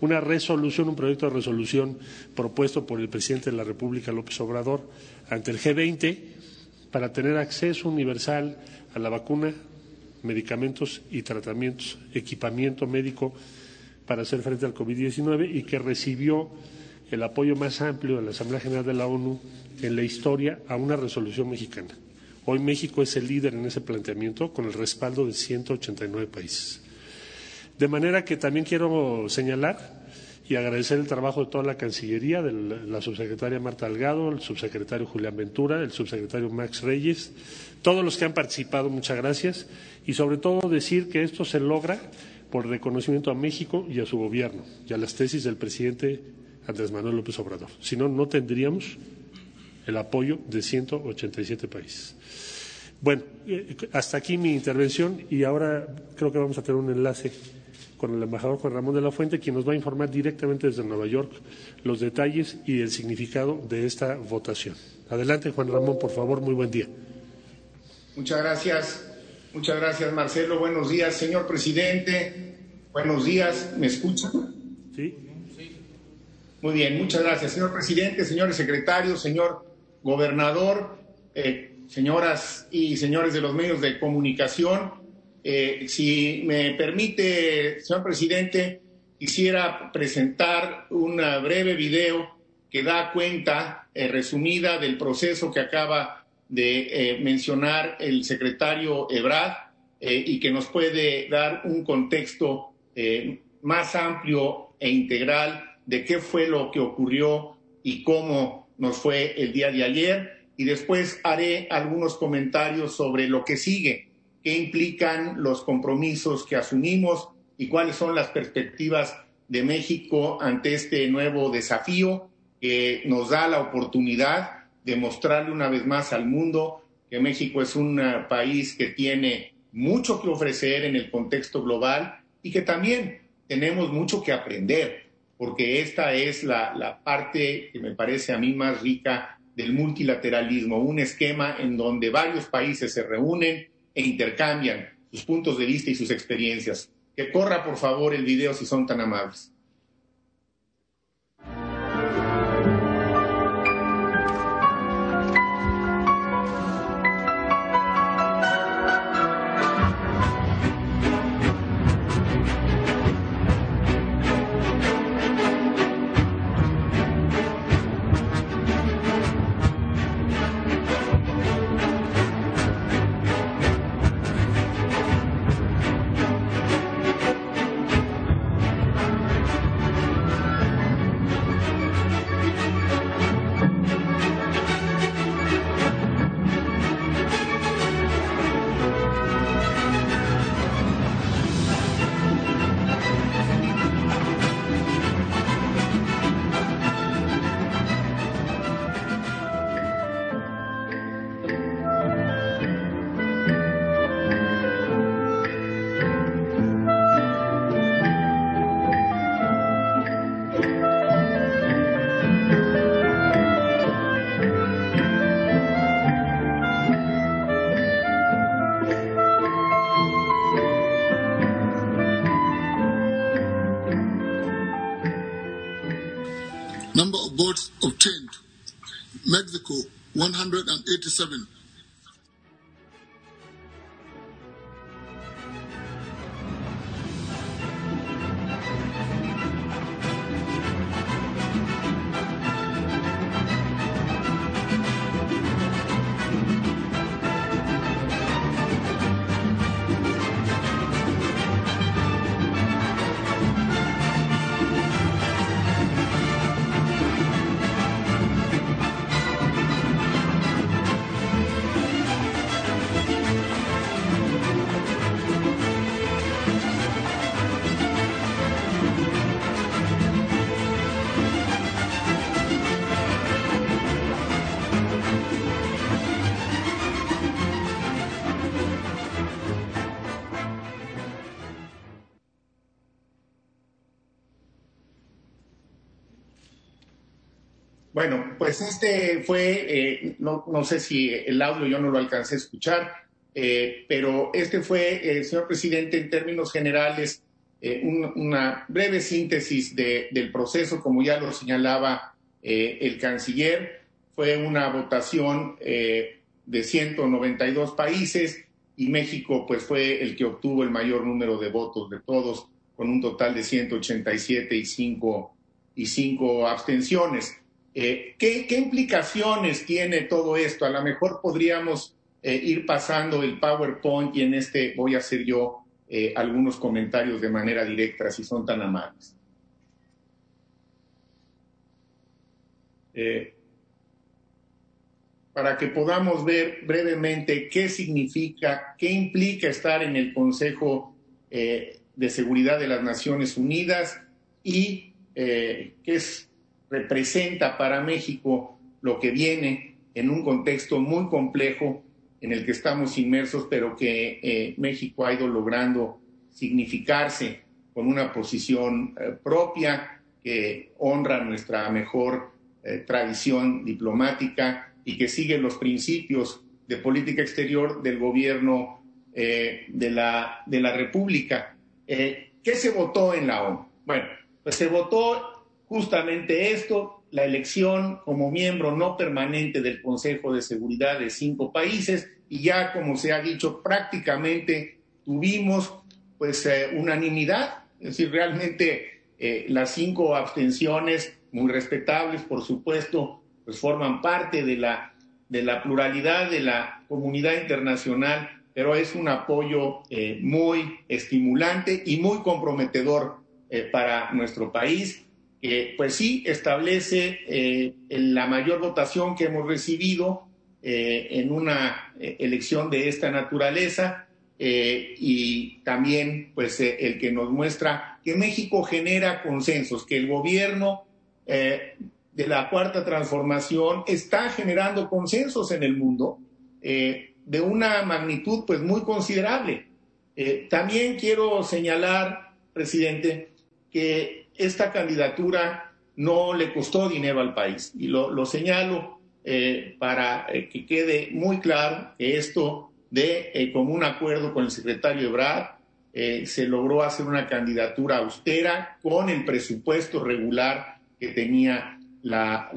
una resolución, un proyecto de resolución propuesto por el presidente de la República, López Obrador, ante el G20 para tener acceso universal a la vacuna, medicamentos y tratamientos, equipamiento médico para hacer frente al COVID-19 y que recibió el apoyo más amplio de la Asamblea General de la ONU en la historia a una resolución mexicana. Hoy México es el líder en ese planteamiento con el respaldo de 189 países. De manera que también quiero señalar y agradecer el trabajo de toda la Cancillería, de la subsecretaria Marta Algado, el subsecretario Julián Ventura, el subsecretario Max Reyes, todos los que han participado, muchas gracias, y sobre todo decir que esto se logra por reconocimiento a México y a su gobierno y a las tesis del presidente Andrés Manuel López Obrador. Si no, no tendríamos el apoyo de 187 países. Bueno, eh, hasta aquí mi intervención y ahora creo que vamos a tener un enlace con el embajador Juan Ramón de la Fuente, quien nos va a informar directamente desde Nueva York los detalles y el significado de esta votación. Adelante, Juan Ramón, por favor, muy buen día. Muchas gracias, muchas gracias, Marcelo. Buenos días, señor presidente. Buenos días, ¿me escucha? Sí. Muy bien, muchas gracias, señor presidente, señores secretarios, señor gobernador, eh, señoras y señores de los medios de comunicación. Eh, si me permite, señor presidente, quisiera presentar un breve video que da cuenta eh, resumida del proceso que acaba de mencionar el secretario Ebrard y que nos puede dar un contexto más amplio e integral de qué fue lo que ocurrió y cómo nos fue el día de ayer. Y después haré algunos comentarios sobre lo que sigue, qué implican los compromisos que asumimos y cuáles son las perspectivas de México ante este nuevo desafío que nos da la oportunidad de mostrarle una vez más al mundo que México es un país que tiene mucho que ofrecer en el contexto global y que también tenemos mucho que aprender porque esta es la, parte que me parece a mí más rica del multilateralismo, un esquema en donde varios países se reúnen e intercambian sus puntos de vista y sus experiencias. Que corra, por favor, el video si son tan amables. Number of votes obtained. Mexico, 187. Este fue, eh, no, sé si el audio yo no lo alcancé a escuchar, eh, pero este fue, eh, señor presidente, en términos generales, una breve síntesis del proceso, como ya lo señalaba el canciller. Fue una votación de 192 países y México pues fue el que obtuvo el mayor número de votos de todos con un total de 187 y 5 y cinco abstenciones. Eh, ¿qué, implicaciones tiene todo esto? A lo mejor podríamos eh, ir pasando el PowerPoint y en este voy a hacer yo eh, algunos comentarios de manera directa, si son tan amables. para que podamos ver brevemente qué significa, qué implica estar en el Consejo de Seguridad de las Naciones Unidas y qué representa para México lo que viene en un contexto muy complejo en el que estamos inmersos, pero que eh, México ha ido logrando significarse con una posición eh, propia que honra nuestra mejor tradición diplomática y que sigue los principios de política exterior del gobierno de, la, de la República. ¿Qué se votó en la ONU? Bueno, pues se votó justamente esto, la elección como miembro no permanente del Consejo de Seguridad de cinco países y ya como se ha dicho prácticamente tuvimos pues eh, unanimidad, es decir, realmente eh, las cinco abstenciones muy respetables, por supuesto, pues forman parte de la, de la pluralidad de la comunidad internacional, pero es un apoyo eh, muy estimulante y muy comprometedor para nuestro país, que pues sí establece eh, la mayor votación que hemos recibido eh, en una elección de esta naturaleza y también pues el que nos muestra que México genera consensos, que el gobierno de la cuarta transformación está generando consensos en el mundo de una magnitud pues muy considerable. también quiero señalar, presidente, que esta candidatura no le costó dinero al país. Y lo, señalo eh, para eh, que quede muy claro que esto de eh, un acuerdo con el secretario Ebrard se logró hacer una candidatura austera con el presupuesto regular que tenía la,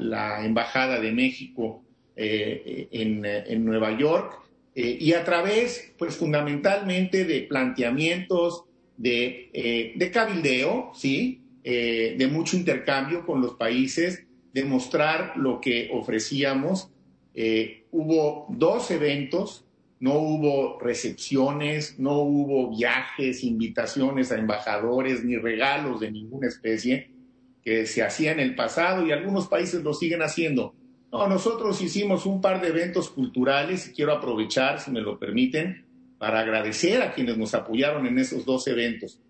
Embajada de México en, en, Nueva York y a través, pues fundamentalmente, de planteamientos de, de cabildeo, ¿sí? Eh, de mucho intercambio con los países, de mostrar lo que ofrecíamos. Eh, hubo dos eventos, no hubo recepciones, no hubo viajes, invitaciones a embajadores, ni regalos de ninguna especie que se hacía en el pasado y algunos países lo siguen haciendo. No, nosotros hicimos un par de eventos culturales y quiero aprovechar, si me lo permiten, para agradecer a quienes nos apoyaron en esos dos eventos.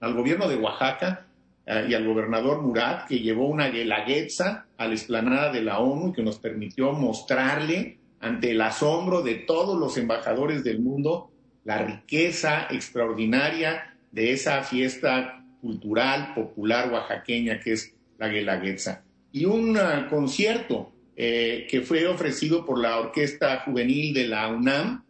Al gobierno de Oaxaca eh, y al gobernador Murat, que llevó una guelaguetza a la explanada de la ONU y que nos permitió mostrarle ante el asombro de todos los embajadores del mundo la riqueza extraordinaria de esa fiesta cultural popular oaxaqueña que es la Guelaguetza. Y un uh, concierto eh, que fue ofrecido por la Orquesta Juvenil de la UNAM,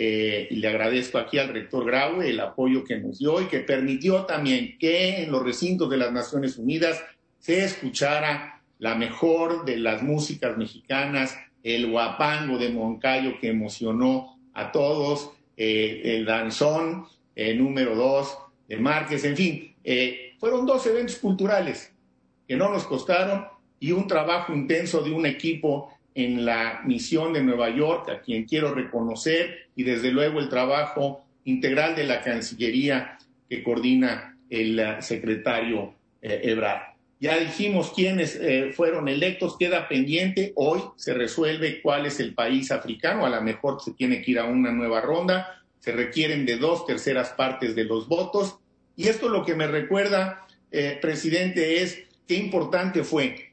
eh, y le agradezco aquí al rector Graue el apoyo que nos dio y que permitió también que en los recintos de las Naciones Unidas se escuchara la mejor de las músicas mexicanas, el guapango de Moncayo que emocionó a todos, eh, el danzón eh, número dos de Márquez, en fin, fueron dos eventos culturales que no nos costaron y un trabajo intenso de un equipo en la misión de Nueva York, a quien quiero reconocer, y desde luego el trabajo integral de la Cancillería que coordina el eh, secretario eh, Ebrard. Ya dijimos quiénes eh, fueron electos, queda pendiente, hoy se resuelve cuál es el país africano, a lo mejor se tiene que ir a una nueva ronda, se requieren de dos terceras partes de los votos, y esto lo que me recuerda, presidente, es qué importante fue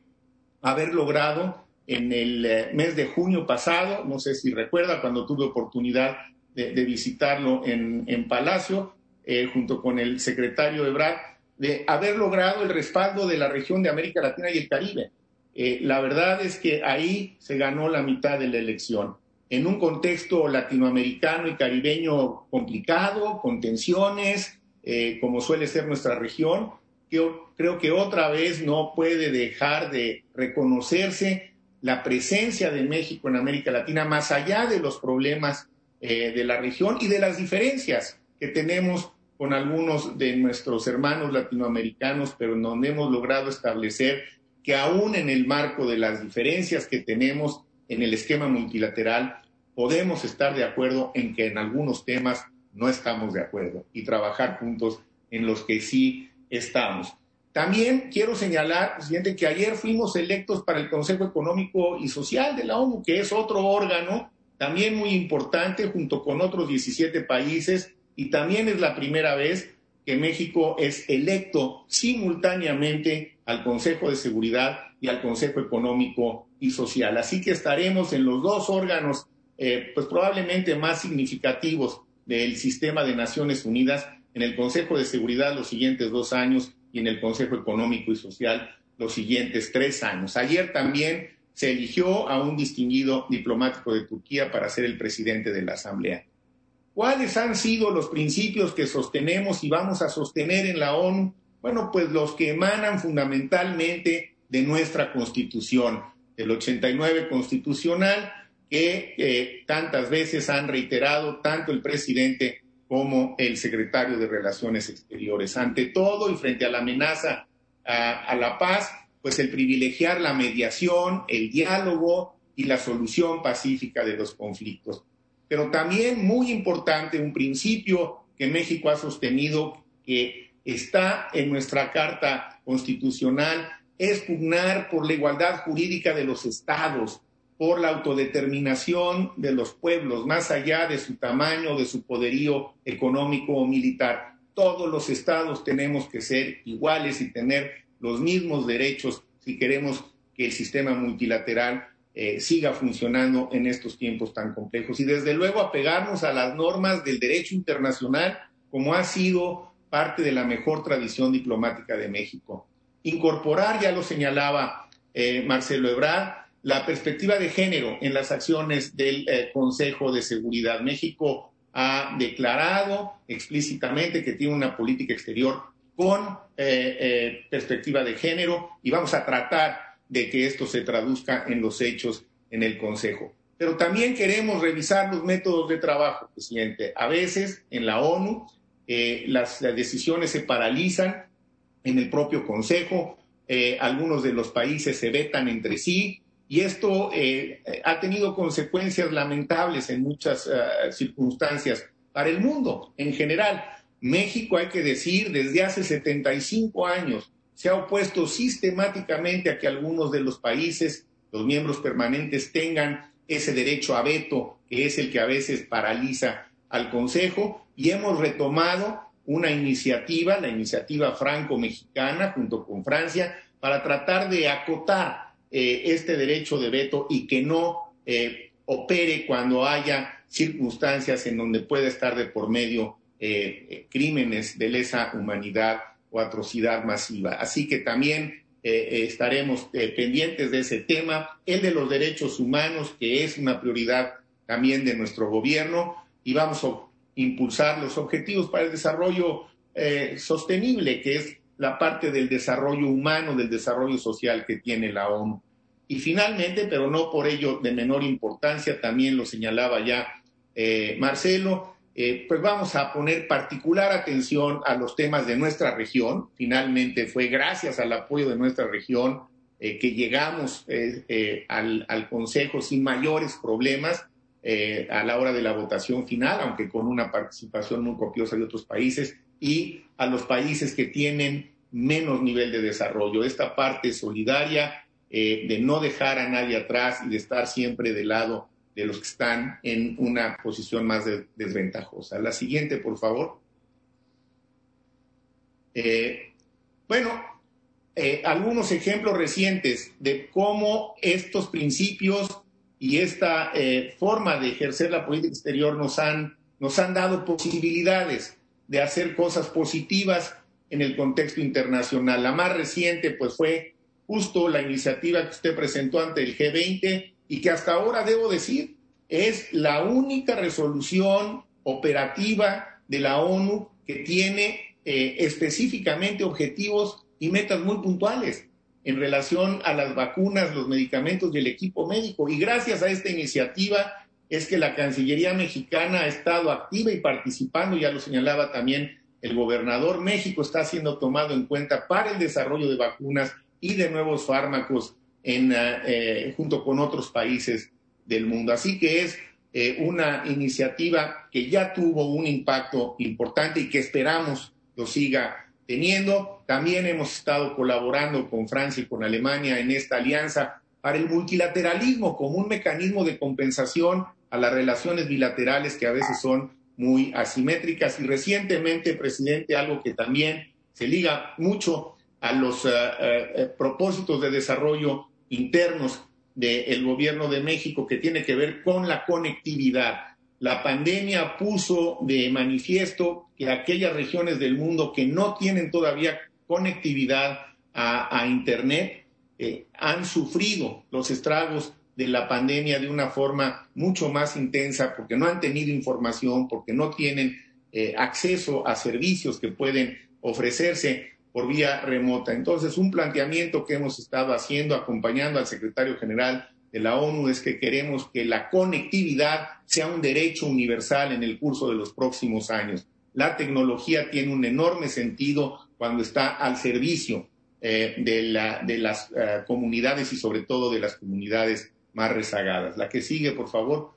haber logrado en el eh, mes de junio pasado, no sé si recuerda, cuando tuve oportunidad de, visitarlo en, Palacio, eh, junto con el secretario Ebrard, de haber logrado el respaldo de la región de América Latina y el Caribe. Eh, la verdad es que ahí se ganó la mitad de la elección. En un contexto latinoamericano y caribeño complicado, con tensiones, eh, como suele ser nuestra región, yo creo que otra vez no puede dejar de reconocerse la presencia de México en América Latina, más allá de los problemas eh, de la región y de las diferencias que tenemos con algunos de nuestros hermanos latinoamericanos, pero en donde hemos logrado establecer que aún en el marco de las diferencias que tenemos en el esquema multilateral, podemos estar de acuerdo en que en algunos temas no estamos de acuerdo y trabajar juntos en los que sí estamos. También quiero señalar, presidente, que ayer fuimos electos para el Consejo Económico y Social de la ONU, que es otro órgano también muy importante junto con otros 17 países y también es la primera vez que México es electo simultáneamente al Consejo de Seguridad y al Consejo Económico y Social. Así que estaremos en los dos órganos, eh, pues probablemente más significativos del sistema de Naciones Unidas, en el Consejo de Seguridad los siguientes dos años y en el Consejo Económico y Social los siguientes tres años. Ayer también se eligió a un distinguido diplomático de Turquía para ser el presidente de la Asamblea. ¿Cuáles han sido los principios que sostenemos y vamos a sostener en la ONU? Bueno, pues los que emanan fundamentalmente de nuestra Constitución, del 89 constitucional, que eh, tantas veces han reiterado tanto el presidente como el secretario de Relaciones Exteriores. Ante todo y frente a la amenaza a la paz, pues el privilegiar la mediación, el diálogo y la solución pacífica de los conflictos. Pero también muy importante, un principio que México ha sostenido que está en nuestra Carta Constitucional, es pugnar por la igualdad jurídica de los estados, por la autodeterminación de los pueblos, más allá de su tamaño, de su poderío económico o militar. Todos los estados tenemos que ser iguales y tener los mismos derechos si queremos que el sistema multilateral eh, siga funcionando en estos tiempos tan complejos. Y desde luego apegarnos a las normas del derecho internacional, como ha sido parte de la mejor tradición diplomática de México. Incorporar, ya lo señalaba eh, Marcelo Ebrard, la perspectiva de género en las acciones del eh, Consejo de Seguridad. México ha declarado explícitamente que tiene una política exterior con eh, eh, perspectiva de género y vamos a tratar de que esto se traduzca en los hechos en el Consejo. Pero también queremos revisar los métodos de trabajo, presidente. A veces en la ONU las, decisiones se paralizan en el propio Consejo, algunos de los países se vetan entre sí y esto ha tenido consecuencias lamentables en muchas circunstancias para el mundo en general. México, hay que decir, desde hace 75 años se ha opuesto sistemáticamente a que algunos de los países, los miembros permanentes, tengan ese derecho a veto, que es el que a veces paraliza al Consejo, y hemos retomado una iniciativa, la iniciativa franco-mexicana, junto con Francia, para tratar de acotar eh, este derecho de veto y que no eh, opere cuando haya circunstancias en donde pueda estar de por medio eh, crímenes de lesa humanidad o atrocidad masiva. Así que también estaremos pendientes de ese tema, el de los derechos humanos, que es una prioridad también de nuestro gobierno, y vamos a impulsar los objetivos para el desarrollo sostenible, que es la parte del desarrollo humano, del desarrollo social que tiene la ONU. Y finalmente, pero no por ello de menor importancia, también lo señalaba ya Marcelo, eh, pues vamos a poner particular atención a los temas de nuestra región. Finalmente fue gracias al apoyo de nuestra región eh, que llegamos eh, al, Consejo sin mayores problemas a la hora de la votación final, aunque con una participación muy copiosa de otros países, y a los países que tienen menos nivel de desarrollo. Esta parte solidaria de no dejar a nadie atrás y de estar siempre del lado de los que están en una posición más desventajosa. La siguiente, por favor. Eh, bueno, eh, algunos ejemplos recientes de cómo estos principios y esta eh, forma de ejercer la política exterior nos han, nos han dado posibilidades de hacer cosas positivas en el contexto internacional. La más reciente, pues, fue justo la iniciativa que usted presentó ante el G20 y que hasta ahora, debo decir, es la única resolución operativa de la ONU que tiene eh, específicamente objetivos y metas muy puntuales en relación a las vacunas, los medicamentos y el equipo médico. Y gracias a esta iniciativa es que la Cancillería mexicana ha estado activa y participando, ya lo señalaba también el gobernador, México está siendo tomado en cuenta para el desarrollo de vacunas y de nuevos fármacos en, eh, junto con otros países del mundo. Así que es eh, una iniciativa que ya tuvo un impacto importante y que esperamos lo siga teniendo. También hemos estado colaborando con Francia y con Alemania en esta alianza para el multilateralismo como un mecanismo de compensación a las relaciones bilaterales que a veces son muy asimétricas. Y recientemente, presidente, algo que también se liga mucho a los eh, eh, propósitos de desarrollo internos del gobierno de México que tiene que ver con la conectividad. La pandemia puso de manifiesto que aquellas regiones del mundo que no tienen todavía conectividad a, Internet eh, han sufrido los estragos de la pandemia de una forma mucho más intensa porque no han tenido información, porque no tienen eh, acceso a servicios que pueden ofrecerse por vía remota. Entonces, un planteamiento que hemos estado haciendo, acompañando al secretario general de la ONU, es que queremos que la conectividad sea un derecho universal en el curso de los próximos años. La tecnología tiene un enorme sentido cuando está al servicio eh, de, las eh, comunidades y sobre todo de las comunidades más rezagadas. La que sigue, por favor,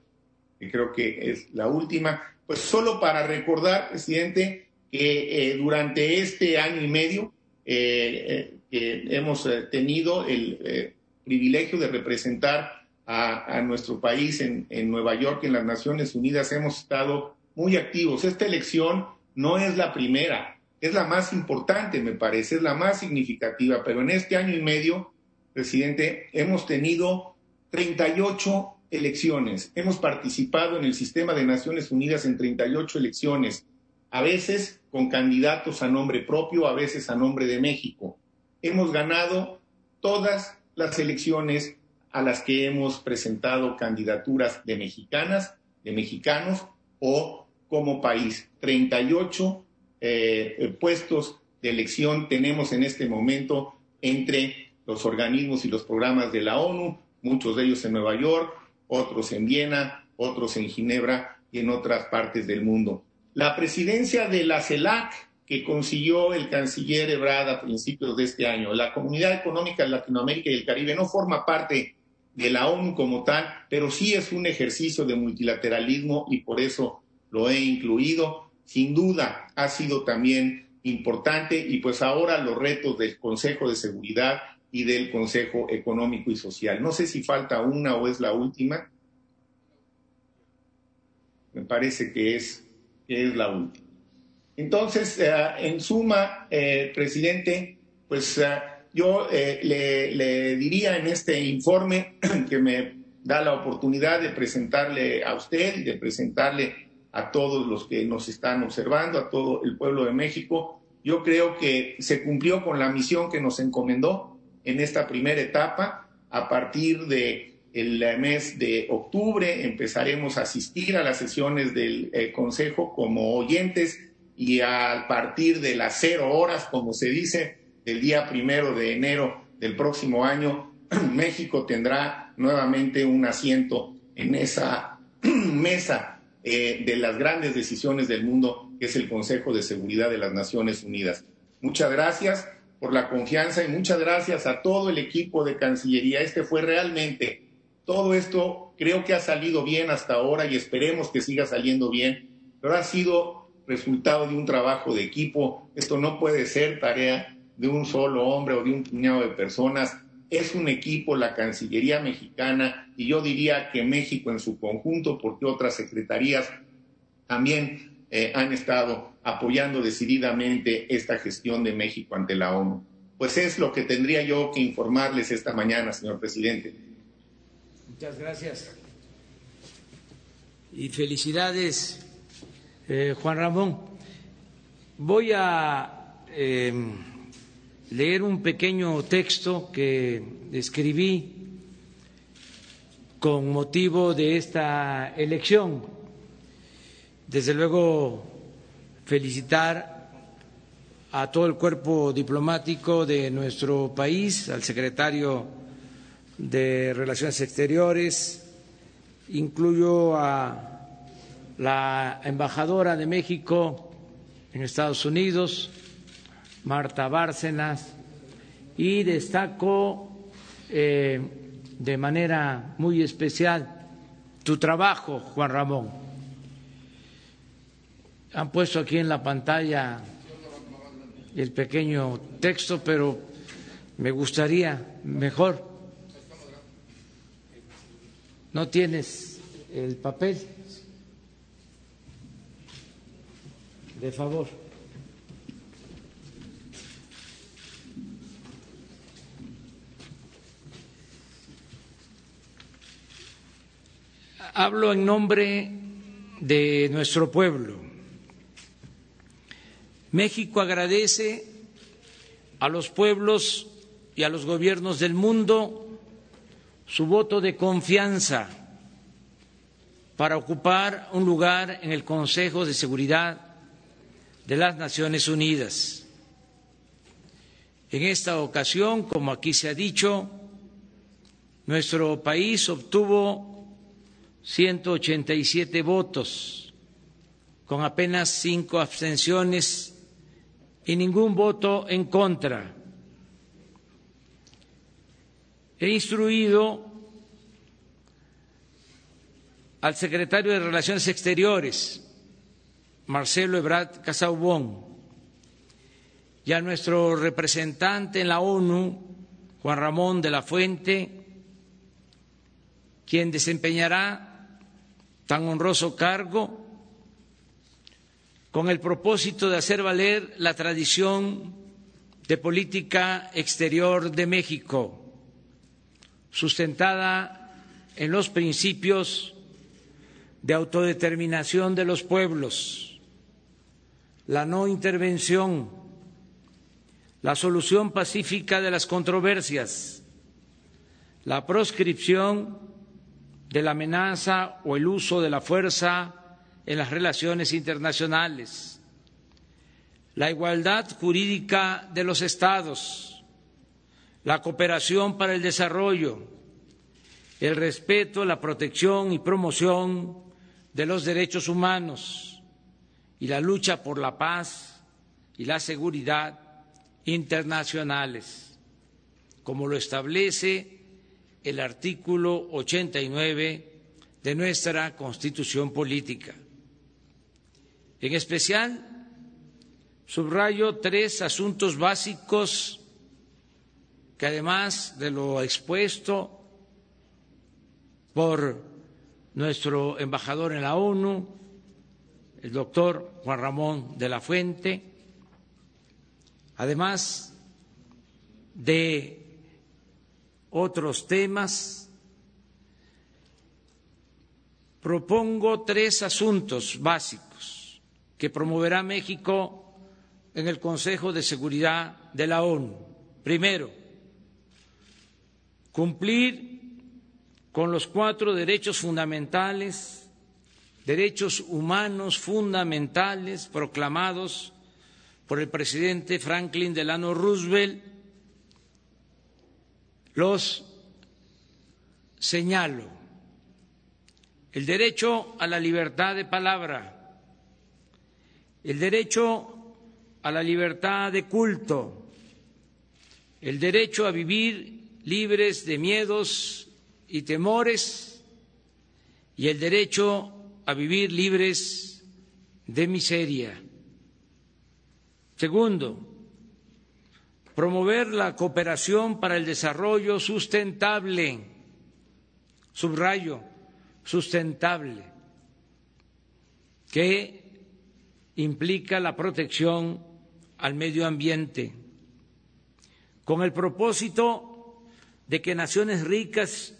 que creo que es la última. Pues solo para recordar, presidente, que eh, durante este año y medio eh, eh, hemos tenido el privilegio de representar a, nuestro país en, en, Nueva York, en las Naciones Unidas, hemos estado muy activos. Esta elección no es la primera, es la más importante, me parece, es la más significativa, pero en este año y medio, presidente, hemos tenido 38 elecciones. Hemos participado en el sistema de Naciones Unidas en 38 elecciones a veces con candidatos a nombre propio, a veces a nombre de México. Hemos ganado todas las elecciones a las que hemos presentado candidaturas de mexicanas, de mexicanos o como país. 38 eh, puestos de elección tenemos en este momento entre los organismos y los programas de la ONU, muchos de ellos en Nueva York, otros en Viena, otros en Ginebra y en otras partes del mundo. La presidencia de la CELAC que consiguió el canciller Ebrard a principios de este año, la Comunidad Económica de Latinoamérica y el Caribe, no forma parte de la ONU como tal, pero sí es un ejercicio de multilateralismo y por eso lo he incluido. Sin duda ha sido también importante y pues ahora los retos del Consejo de Seguridad y del Consejo Económico y Social. No sé si falta una o es la última. Me parece que es que es la última. Entonces, eh, en suma, eh, presidente, pues eh, yo le, le, diría en este informe que me da la oportunidad de presentarle a usted y de presentarle a todos los que nos están observando, a todo el pueblo de México. Yo creo que se cumplió con la misión que nos encomendó en esta primera etapa a partir de el mes de octubre empezaremos a asistir a las sesiones del eh, Consejo como oyentes y a partir de las cero horas, como se dice, del día primero de enero del próximo año, México tendrá nuevamente un asiento en esa mesa eh, de las grandes decisiones del mundo, que es el Consejo de Seguridad de las Naciones Unidas. Muchas gracias por la confianza y muchas gracias a todo el equipo de Cancillería. Este fue realmente todo esto creo que ha salido bien hasta ahora y esperemos que siga saliendo bien, pero ha sido resultado de un trabajo de equipo. Esto no puede ser tarea de un solo hombre o de un puñado de personas. Es un equipo, la Cancillería mexicana, y yo diría que México en su conjunto, porque otras secretarías también eh, han estado apoyando decididamente esta gestión de México ante la ONU. Pues es lo que tendría yo que informarles esta mañana, señor presidente. Muchas gracias. Y felicidades, eh, Juan Ramón. Voy a eh, leer un pequeño texto que escribí con motivo de esta elección. Desde luego, felicitar a todo el cuerpo diplomático de nuestro país, al secretario de Relaciones Exteriores, incluyo a la embajadora de México en Estados Unidos, Marta Bárcenas, y destaco eh, de manera muy especial tu trabajo, Juan Ramón. Han puesto aquí en la pantalla el pequeño texto, pero me gustaría mejor. ¿No tienes el papel? De favor. Hablo en nombre de nuestro pueblo. México agradece a los pueblos y a los gobiernos del mundo su voto de confianza para ocupar un lugar en el Consejo de Seguridad de las Naciones Unidas. En esta ocasión, como aquí se ha dicho, nuestro país obtuvo 187 votos, con apenas cinco abstenciones y ningún voto en contra. He instruido al secretario de Relaciones Exteriores, Marcelo Ebrard Casaubón, y a nuestro representante en la ONU, Juan Ramón de la Fuente, quien desempeñará tan honroso cargo con el propósito de hacer valer la tradición de política exterior de México, sustentada en los principios de autodeterminación de los pueblos, la no intervención, la solución pacífica de las controversias, la proscripción de la amenaza o el uso de la fuerza en las relaciones internacionales, la igualdad jurídica de los Estados, la cooperación para el desarrollo, el respeto, la protección y promoción de los derechos humanos y la lucha por la paz y la seguridad internacionales, como lo establece el artículo 89 de nuestra Constitución Política. En especial, subrayo tres asuntos básicos que además de lo expuesto por nuestro embajador en la ONU, el doctor Juan Ramón de la Fuente, además de otros temas, propongo tres asuntos básicos que promoverá México en el Consejo de Seguridad de la ONU. Primero, cumplir con los cuatro derechos fundamentales, derechos humanos fundamentales proclamados por el presidente Franklin Delano Roosevelt los señalo. El derecho a la libertad de palabra, el derecho a la libertad de culto, el derecho a vivir libres de miedos y temores y el derecho a vivir libres de miseria. Segundo, promover la cooperación para el desarrollo sustentable, subrayo, sustentable, que implica la protección al medio ambiente, con el propósito de que naciones ricas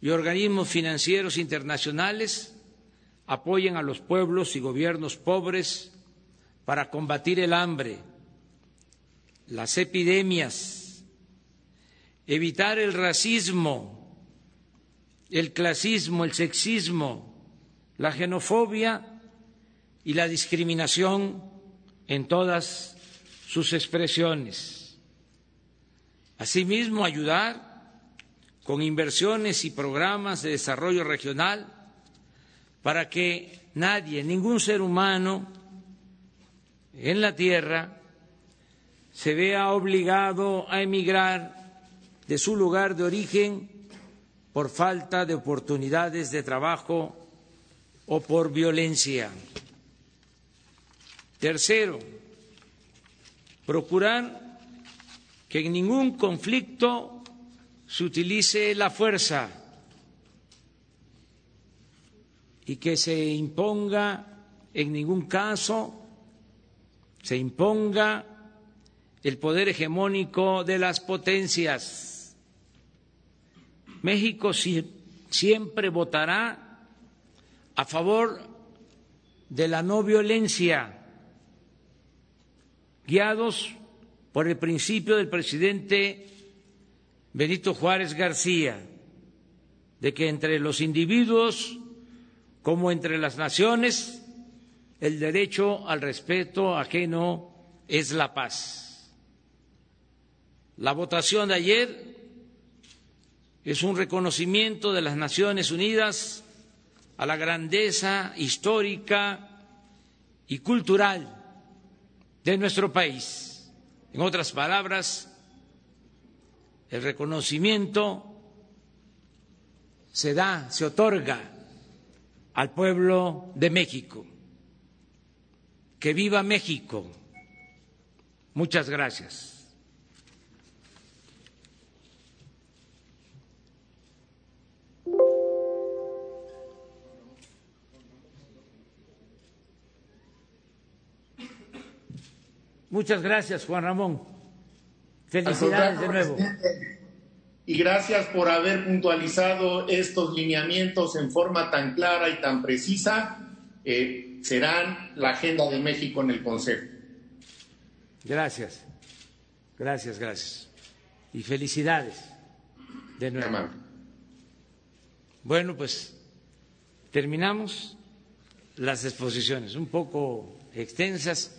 y organismos financieros internacionales apoyen a los pueblos y gobiernos pobres para combatir el hambre las epidemias, evitar el racismo, el clasismo, el sexismo, la xenofobia y la discriminación en todas sus expresiones. Asimismo, ayudar con inversiones y programas de desarrollo regional para que nadie, ningún ser humano en la tierra se vea obligado a emigrar de su lugar de origen por falta de oportunidades de trabajo o por violencia. Tercero, procurar que en ningún conflicto se utilice la fuerza y que se imponga en ningún caso se imponga el poder hegemónico de las potencias. México siempre votará a favor de la no violencia, guiados por el principio del presidente Benito Juárez García, de que entre los individuos como entre las naciones el derecho al respeto ajeno es la paz. La votación de ayer es un reconocimiento de las Naciones Unidas a la grandeza histórica y cultural de nuestro país. En otras palabras, el reconocimiento se da, se otorga al pueblo de México. Que viva México. Muchas gracias. Muchas gracias, Juan Ramón. Felicidades de nuevo. Y gracias por haber puntualizado estos lineamientos en forma tan clara y tan precisa. Eh, serán la agenda de México en el Consejo. Gracias, gracias, gracias. Y felicidades de nuevo. Bueno, pues terminamos las exposiciones, un poco extensas,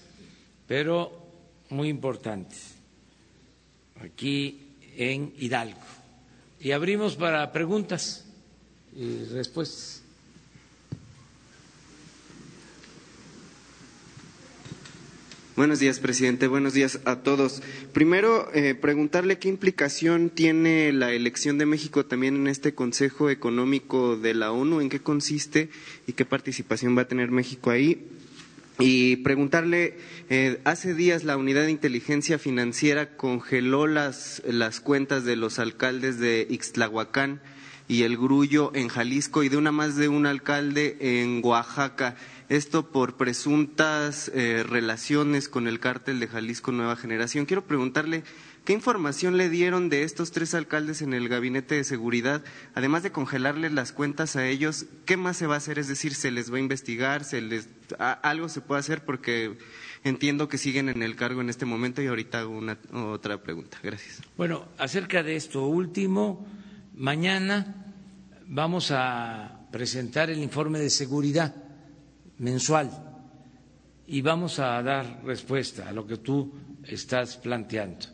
pero muy importantes, aquí en Hidalgo. Y abrimos para preguntas y respuestas. Buenos días, presidente. Buenos días a todos. Primero, eh, preguntarle qué implicación tiene la elección de México también en este Consejo Económico de la ONU, en qué consiste y qué participación va a tener México ahí. Y preguntarle, eh, hace días la Unidad de Inteligencia Financiera congeló las, las cuentas de los alcaldes de Ixtlahuacán y el Grullo en Jalisco y de una más de un alcalde en Oaxaca esto por presuntas eh, relaciones con el cártel de Jalisco Nueva Generación. Quiero preguntarle qué información le dieron de estos tres alcaldes en el gabinete de seguridad, además de congelarles las cuentas a ellos, ¿qué más se va a hacer? Es decir, ¿se les va a investigar? ¿Se les, ¿Algo se puede hacer? Porque entiendo que siguen en el cargo en este momento y ahorita hago una, otra pregunta. Gracias. Bueno, acerca de esto último, mañana vamos a presentar el informe de seguridad mensual y vamos a dar respuesta a lo que tú estás planteando.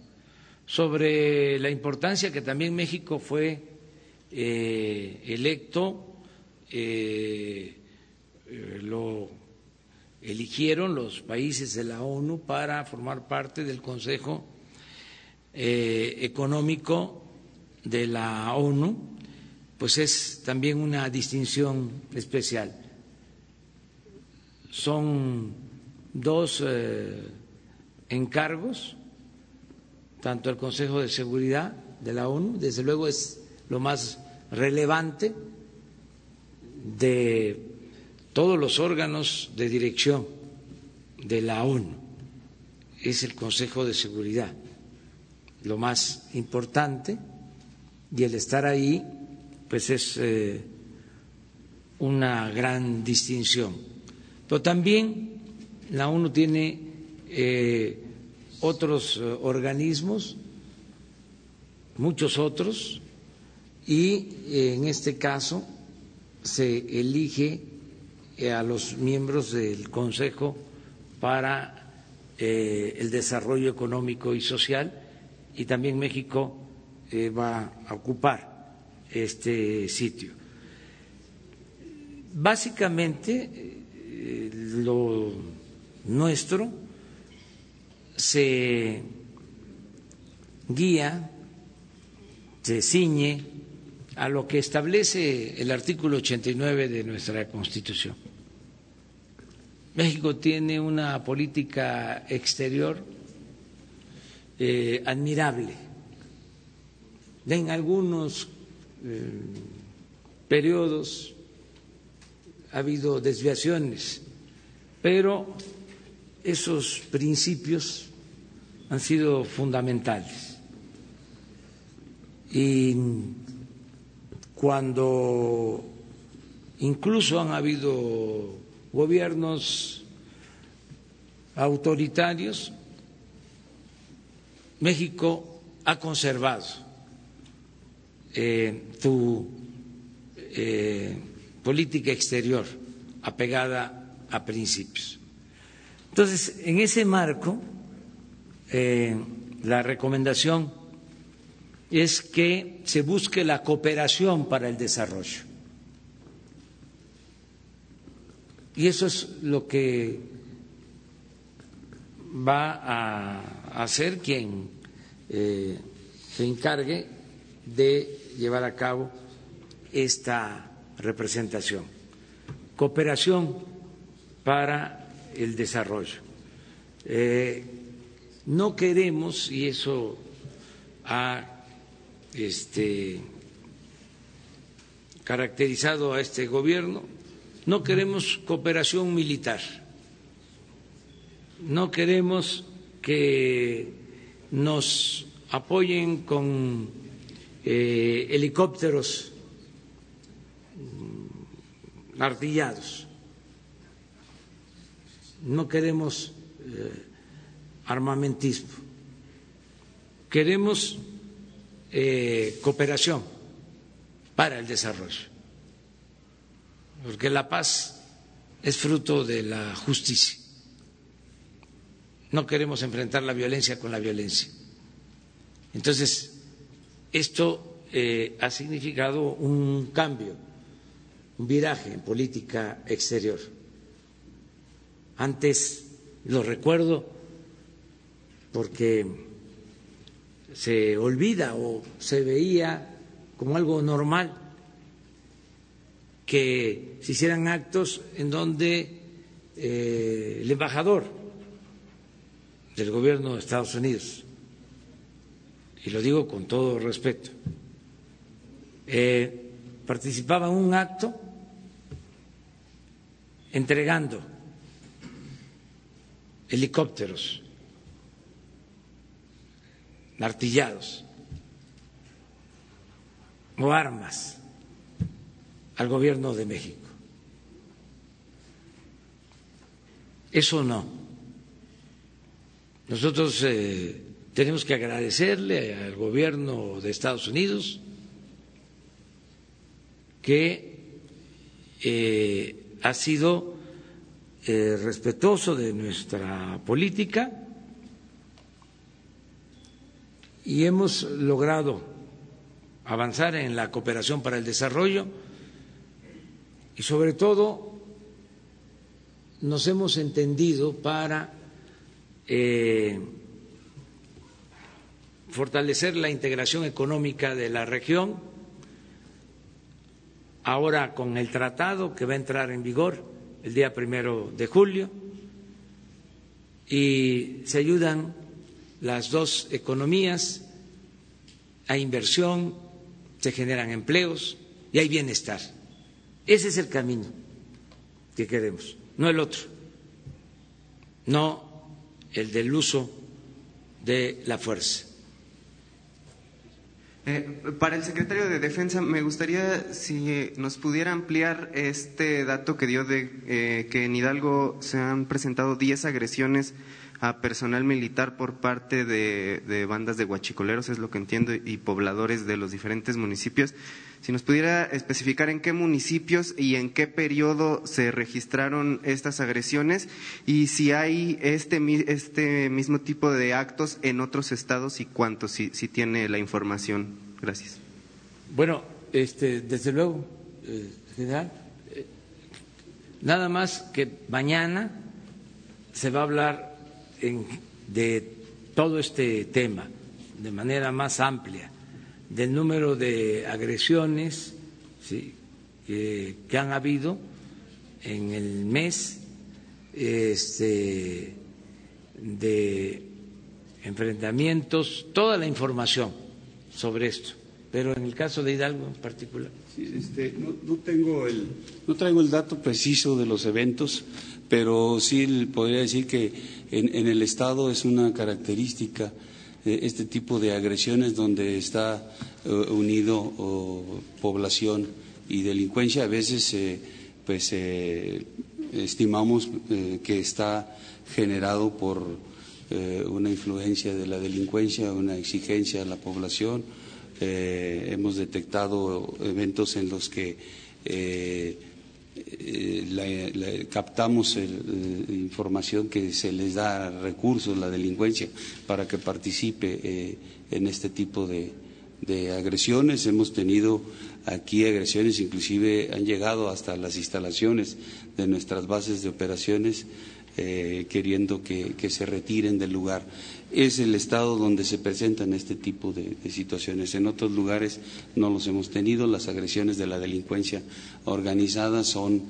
Sobre la importancia que también México fue eh, electo, eh, eh, lo eligieron los países de la ONU para formar parte del Consejo Económico de la ONU, pues es también una distinción especial. Son dos encargos, tanto el Consejo de Seguridad de la ONU, desde luego es lo más relevante de todos los órganos de dirección de la ONU, es el Consejo de Seguridad, lo más importante, y el estar ahí, pues es eh, una gran distinción. Pero también la ONU tiene eh, otros eh, organismos, muchos otros, y eh, en este caso se elige a los miembros del Consejo para eh, el desarrollo económico y social y también México eh, va a ocupar este sitio. Básicamente, eh, lo nuestro se guía, se ciñe a lo que establece el artículo 89 de nuestra Constitución. México tiene una política exterior eh, admirable. En algunos eh, periodos ha habido desviaciones, pero esos principios han sido fundamentales. Y cuando incluso han habido gobiernos autoritarios, México ha conservado eh, su eh, política exterior apegada a principios. Entonces, en ese marco, eh, la recomendación es que se busque la cooperación para el desarrollo. Y eso es lo que va a hacer quien eh, se encargue de llevar a cabo esta representación. Cooperación para el desarrollo. Eh, no queremos, y eso ha este, caracterizado a este gobierno, no queremos cooperación militar, no queremos que nos apoyen con eh, helicópteros mm, artillados, no queremos eh, armamentismo, queremos eh, cooperación para el desarrollo porque la paz es fruto de la justicia. No queremos enfrentar la violencia con la violencia. Entonces, esto eh, ha significado un cambio, un viraje en política exterior. Antes, lo recuerdo, porque se olvida o se veía como algo normal que se hicieran actos en donde eh, el embajador del gobierno de Estados Unidos, y lo digo con todo respeto, eh, participaba en un acto entregando helicópteros artillados o armas al gobierno de México. Eso no. Nosotros eh, tenemos que agradecerle al gobierno de Estados Unidos que eh, ha sido eh, respetuoso de nuestra política y hemos logrado avanzar en la cooperación para el desarrollo y sobre todo nos hemos entendido para eh, fortalecer la integración económica de la región, ahora con el tratado que va a entrar en vigor el día primero de julio, y se ayudan las dos economías, hay inversión, se generan empleos y hay bienestar. Ese es el camino que queremos, no el otro, no el del uso de la fuerza. Eh, para el secretario de Defensa, me gustaría si nos pudiera ampliar este dato que dio de eh, que en Hidalgo se han presentado 10 agresiones a personal militar por parte de, bandas de guachicoleros, es lo que entiendo, y pobladores de los diferentes municipios. Si nos pudiera especificar en qué municipios y en qué periodo se registraron estas agresiones y si hay este, este mismo tipo de actos en otros estados y cuántos, si, si tiene la información. Gracias. Bueno, este, desde luego, eh, general, eh, nada más que mañana se va a hablar de todo este tema de manera más amplia del número de agresiones que han habido en el mes este, de enfrentamientos, toda la información sobre esto, pero en el caso de Hidalgo en particular. Este, no, tengo el, no traigo el dato preciso de los eventos, pero sí podría decir que en el Estado es una característica este tipo de agresiones donde está eh, unido población y delincuencia. A veces eh, pues eh, estimamos que está generado por una influencia de la delincuencia, una exigencia a la población. hemos detectado eventos en los que eh, captamos información que se les da recursos, la delincuencia, para que participe eh, en este tipo de, agresiones. Hemos tenido aquí agresiones, inclusive han llegado hasta las instalaciones de nuestras bases de operaciones, eh, queriendo que, se retiren del lugar. Es el estado donde se presentan este tipo de, situaciones. En otros lugares no los hemos tenido. Las agresiones de la delincuencia organizada son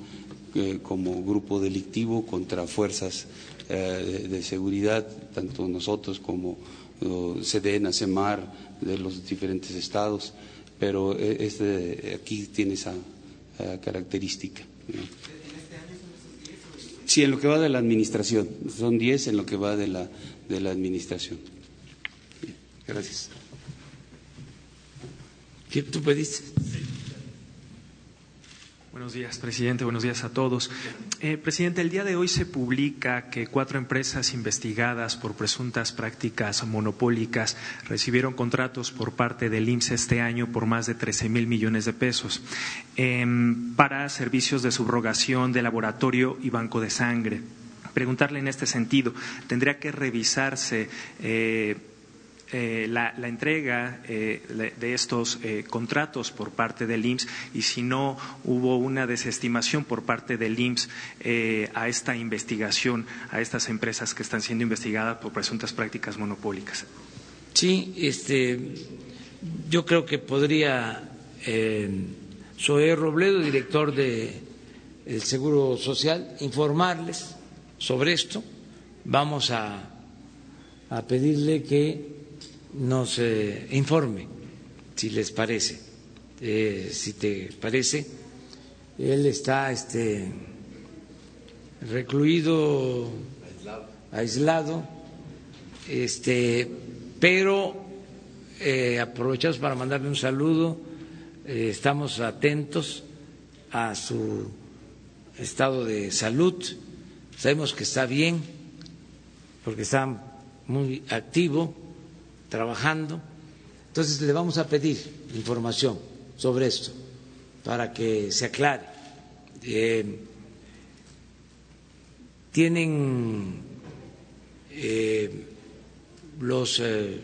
eh, como grupo delictivo contra fuerzas eh, de, seguridad, tanto nosotros como Sedena, CEMAR, de los diferentes estados, pero este, aquí tiene esa característica. Sí, en lo que va de la administración. Son 10 en lo que va de la, de la administración. Gracias. ¿Qué tú pediste? Buenos días, presidente. Buenos días a todos. Eh, presidente, el día de hoy se publica que cuatro empresas investigadas por presuntas prácticas monopólicas recibieron contratos por parte del IMSS este año por más de 13 mil millones de pesos em, para servicios de subrogación de laboratorio y banco de sangre. Preguntarle en este sentido, ¿tendría que revisarse eh, eh, la, entrega eh, de estos eh, contratos por parte del IMSS y si no hubo una desestimación por parte del IMSS a esta investigación, a estas empresas que están siendo investigadas por presuntas prácticas monopólicas. Sí, este, yo creo que podría Zoé Robledo, director del Seguro Social, informarles sobre esto. Vamos a pedirle que nos eh, informe, si les parece. Eh, si te parece, él está este, recluido, aislado, este, pero eh, aprovechamos para mandarle un saludo. estamos atentos a su estado de salud. Sabemos que está bien, porque está muy activo trabajando. Entonces le vamos a pedir información sobre esto para que se aclare. Eh, tienen eh, los eh,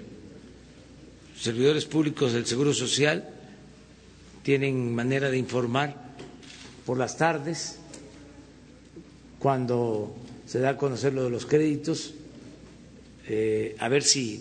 servidores públicos del Seguro Social, tienen manera de informar por las tardes, cuando se da a conocer lo de los créditos, a ver si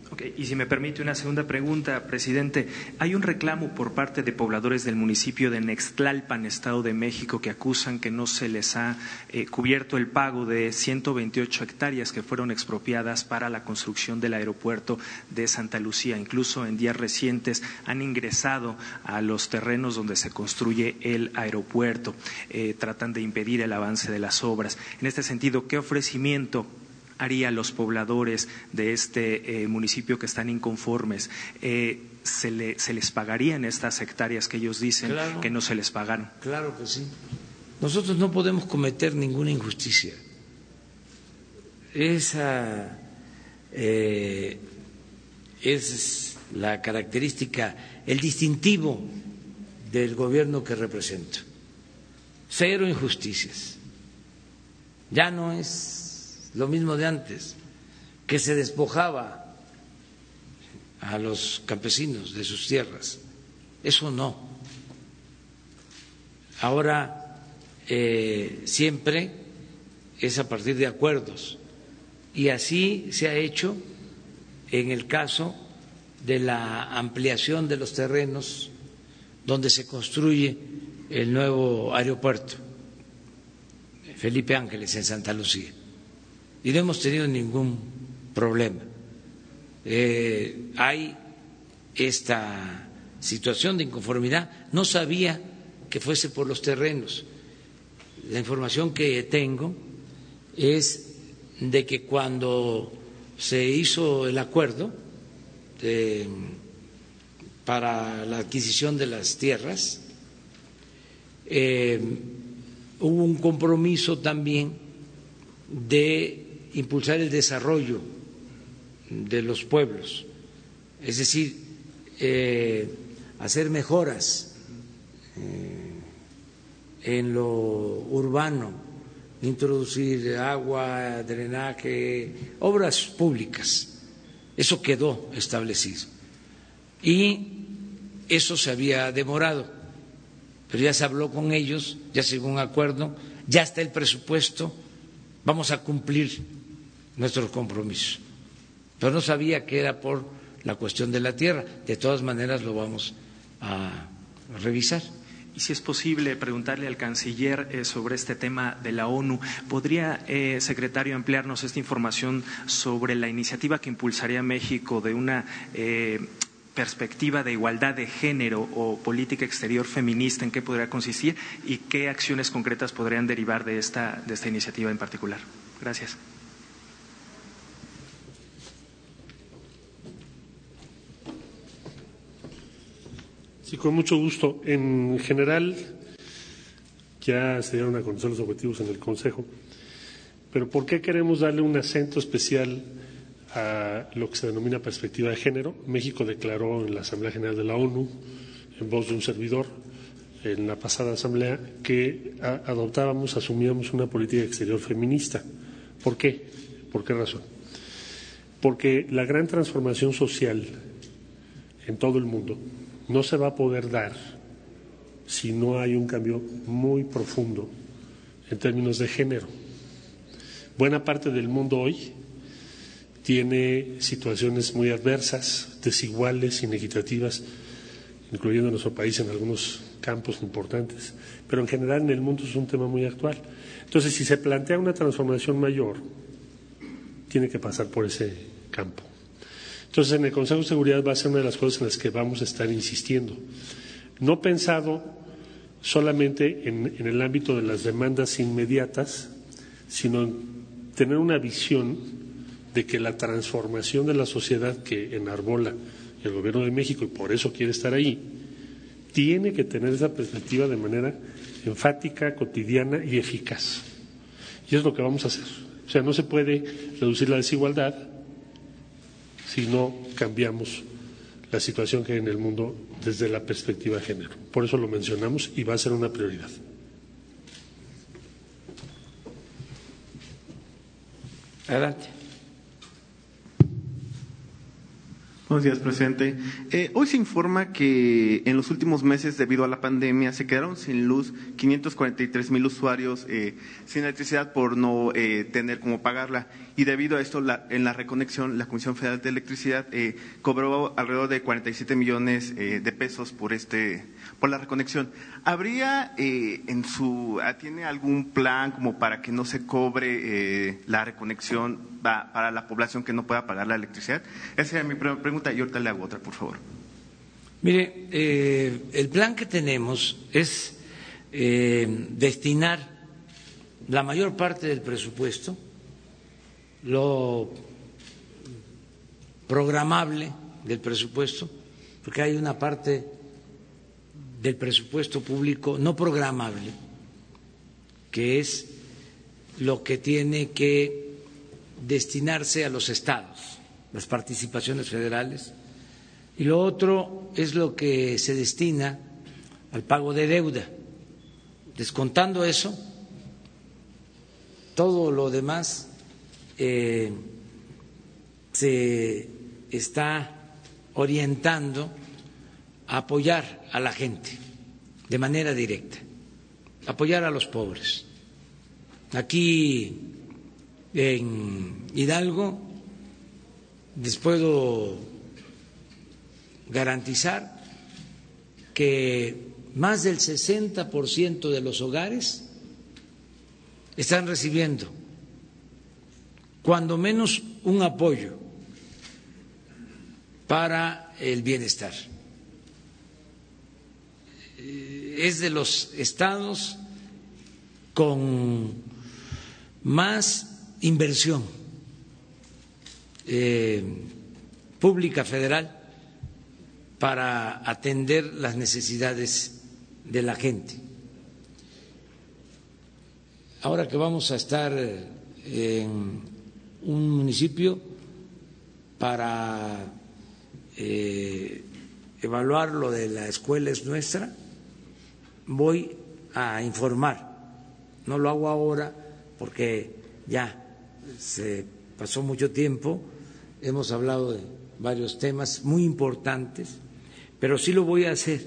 y si me permite una segunda pregunta, presidente. Hay un reclamo por parte de pobladores del municipio de Nextlalpan, Estado de México, que acusan que no se les ha eh, cubierto el pago de 128 hectáreas que fueron expropiadas para la construcción del aeropuerto de Santa Lucía. Incluso en días recientes han ingresado a los terrenos donde se construye el aeropuerto. Eh, tratan de impedir el avance de las obras. En este sentido, ¿qué ofrecimiento haría los pobladores de este eh, municipio que están inconformes? Eh, ¿se, les pagarían estas hectáreas que ellos dicen que no se les pagaron? Claro que sí. Nosotros no podemos cometer ninguna injusticia. Esa eh, es la característica, el distintivo del gobierno que represento. Cero injusticias. Ya no es lo mismo de antes, que se despojaba a los campesinos de sus tierras. Eso no. Ahora eh, siempre es a partir de acuerdos y así se ha hecho en el caso de la ampliación de los terrenos donde se construye el nuevo aeropuerto Felipe Ángeles en Santa Lucía y no hemos tenido ningún problema. Eh, hay esta situación de inconformidad. No sabía que fuese por los terrenos. La información que tengo es de que cuando se hizo el acuerdo para la adquisición de las tierras, eh, hubo un compromiso también de impulsar el desarrollo de los pueblos, es decir, eh, hacer mejoras eh, en lo urbano, introducir agua, drenaje, obras públicas. Eso quedó establecido. Y eso se había demorado, pero ya se habló con ellos, ya se llegó a un acuerdo, ya está el presupuesto, vamos a cumplir nuestros compromisos. Pero no sabía que era por la cuestión de la tierra. De todas maneras lo vamos a revisar. Y si es posible preguntarle al canciller eh, sobre este tema de la ONU, ¿podría, eh, secretario, ampliarnos esta información sobre la iniciativa que impulsaría México de una eh, perspectiva de igualdad de género o política exterior feminista? ¿En qué podría consistir y qué acciones concretas podrían derivar de esta, de esta iniciativa en particular? Gracias. Sí, con mucho gusto. En general, ya se dieron a conocer los objetivos en el Consejo, pero ¿por qué queremos darle un acento especial a lo que se denomina perspectiva de género? México declaró en la Asamblea General de la ONU, en voz de un servidor, en la pasada Asamblea, que adoptábamos, asumíamos una política exterior feminista. ¿Por qué? ¿Por qué razón? Porque la gran transformación social en todo el mundo no se va a poder dar si no hay un cambio muy profundo en términos de género. Buena parte del mundo hoy tiene situaciones muy adversas, desiguales, inequitativas, incluyendo nuestro país en algunos campos importantes, pero en general en el mundo es un tema muy actual. Entonces, si se plantea una transformación mayor, tiene que pasar por ese campo. Entonces, en el Consejo de Seguridad va a ser una de las cosas en las que vamos a estar insistiendo. No pensado solamente en, el ámbito de las demandas inmediatas, sino en tener una visión de que la transformación de la sociedad que enarbola el Gobierno de México y por eso quiere estar ahí, tiene que tener esa perspectiva de manera enfática, cotidiana y eficaz. Y es lo que vamos a hacer. O sea, no se puede reducir la desigualdad si no cambiamos la situación que hay en el mundo desde la perspectiva de género. Por eso lo mencionamos y va a ser una prioridad. Adelante. Buenos días, presidente. Eh, hoy se informa que en los últimos meses, debido a la pandemia, se quedaron sin luz 543 mil usuarios eh, sin electricidad por no eh, tener cómo pagarla. Y debido a esto, la, en la reconexión, la Comisión Federal de Electricidad eh, cobró alrededor de 47 millones eh, de pesos por este por la reconexión. ¿Habría eh, en su tiene algún plan como para que no se cobre la reconexión para la población que no pueda pagar la electricidad? Esa era mi primera pregunta y ahorita le hago otra, por favor. Mire, eh, el plan que tenemos es eh, destinar la mayor parte del presupuesto, lo programable del presupuesto, porque hay una parte del presupuesto público no programable, que es lo que tiene que destinarse a los estados, las participaciones federales, y lo otro es lo que se destina al pago de deuda. Descontando eso, todo lo demás eh, se está orientando a apoyar a la gente de manera directa, apoyar a los pobres. Aquí en Hidalgo les puedo garantizar que más del 60% de los hogares están recibiendo cuando menos un apoyo para el bienestar. Es de los estados con más inversión eh, pública federal para atender las necesidades de la gente. Ahora que vamos a estar en un municipio para eh, evaluar lo de la escuela es nuestra, voy a informar. No lo hago ahora porque ya se pasó mucho tiempo, hemos hablado de varios temas muy importantes, pero sí lo voy a hacer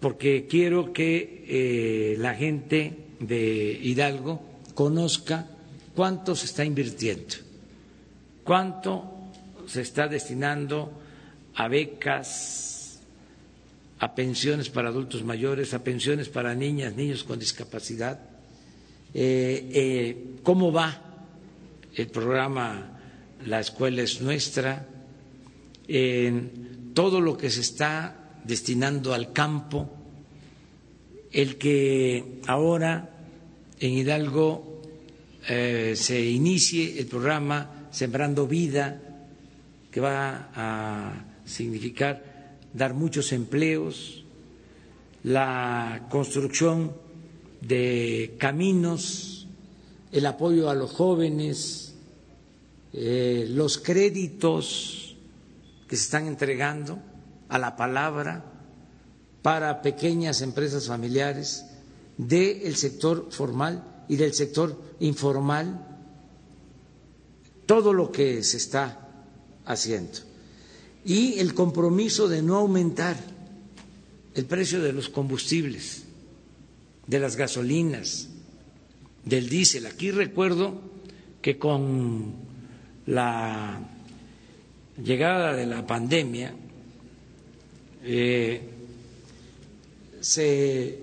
porque quiero que eh, la gente de Hidalgo conozca cuánto se está invirtiendo, cuánto se está destinando a becas, a pensiones para adultos mayores, a pensiones para niñas, niños con discapacidad, eh, eh, cómo va el programa La escuela es nuestra, en todo lo que se está destinando al campo, el que ahora en Hidalgo eh, se inicie el programa Sembrando Vida, que va a significar dar muchos empleos, la construcción de caminos, el apoyo a los jóvenes, eh, los créditos que se están entregando a la palabra para pequeñas empresas familiares del sector formal y del sector informal, todo lo que se está haciendo. Y el compromiso de no aumentar el precio de los combustibles, de las gasolinas, del diésel. Aquí recuerdo que con la llegada de la pandemia eh, se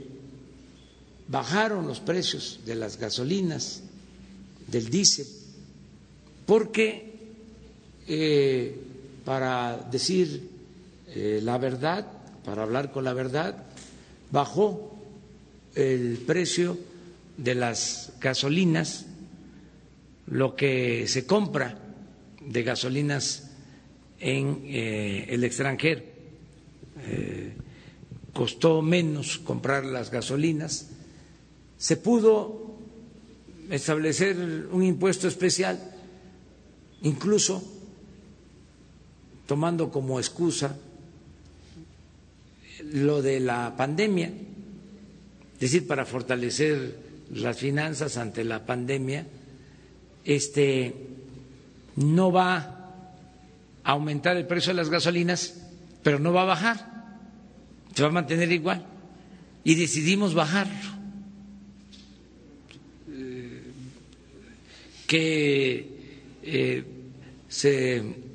bajaron los precios de las gasolinas, del diésel, porque eh, para decir eh, la verdad, para hablar con la verdad, bajó el precio de las gasolinas, lo que se compra de gasolinas en eh, el extranjero. Eh, costó menos comprar las gasolinas. Se pudo establecer un impuesto especial, incluso tomando como excusa lo de la pandemia, es decir, para fortalecer las finanzas ante la pandemia, este no va aumentar el precio de las gasolinas, pero no va a bajar, se va a mantener igual. Y decidimos bajarlo. Eh, que eh, se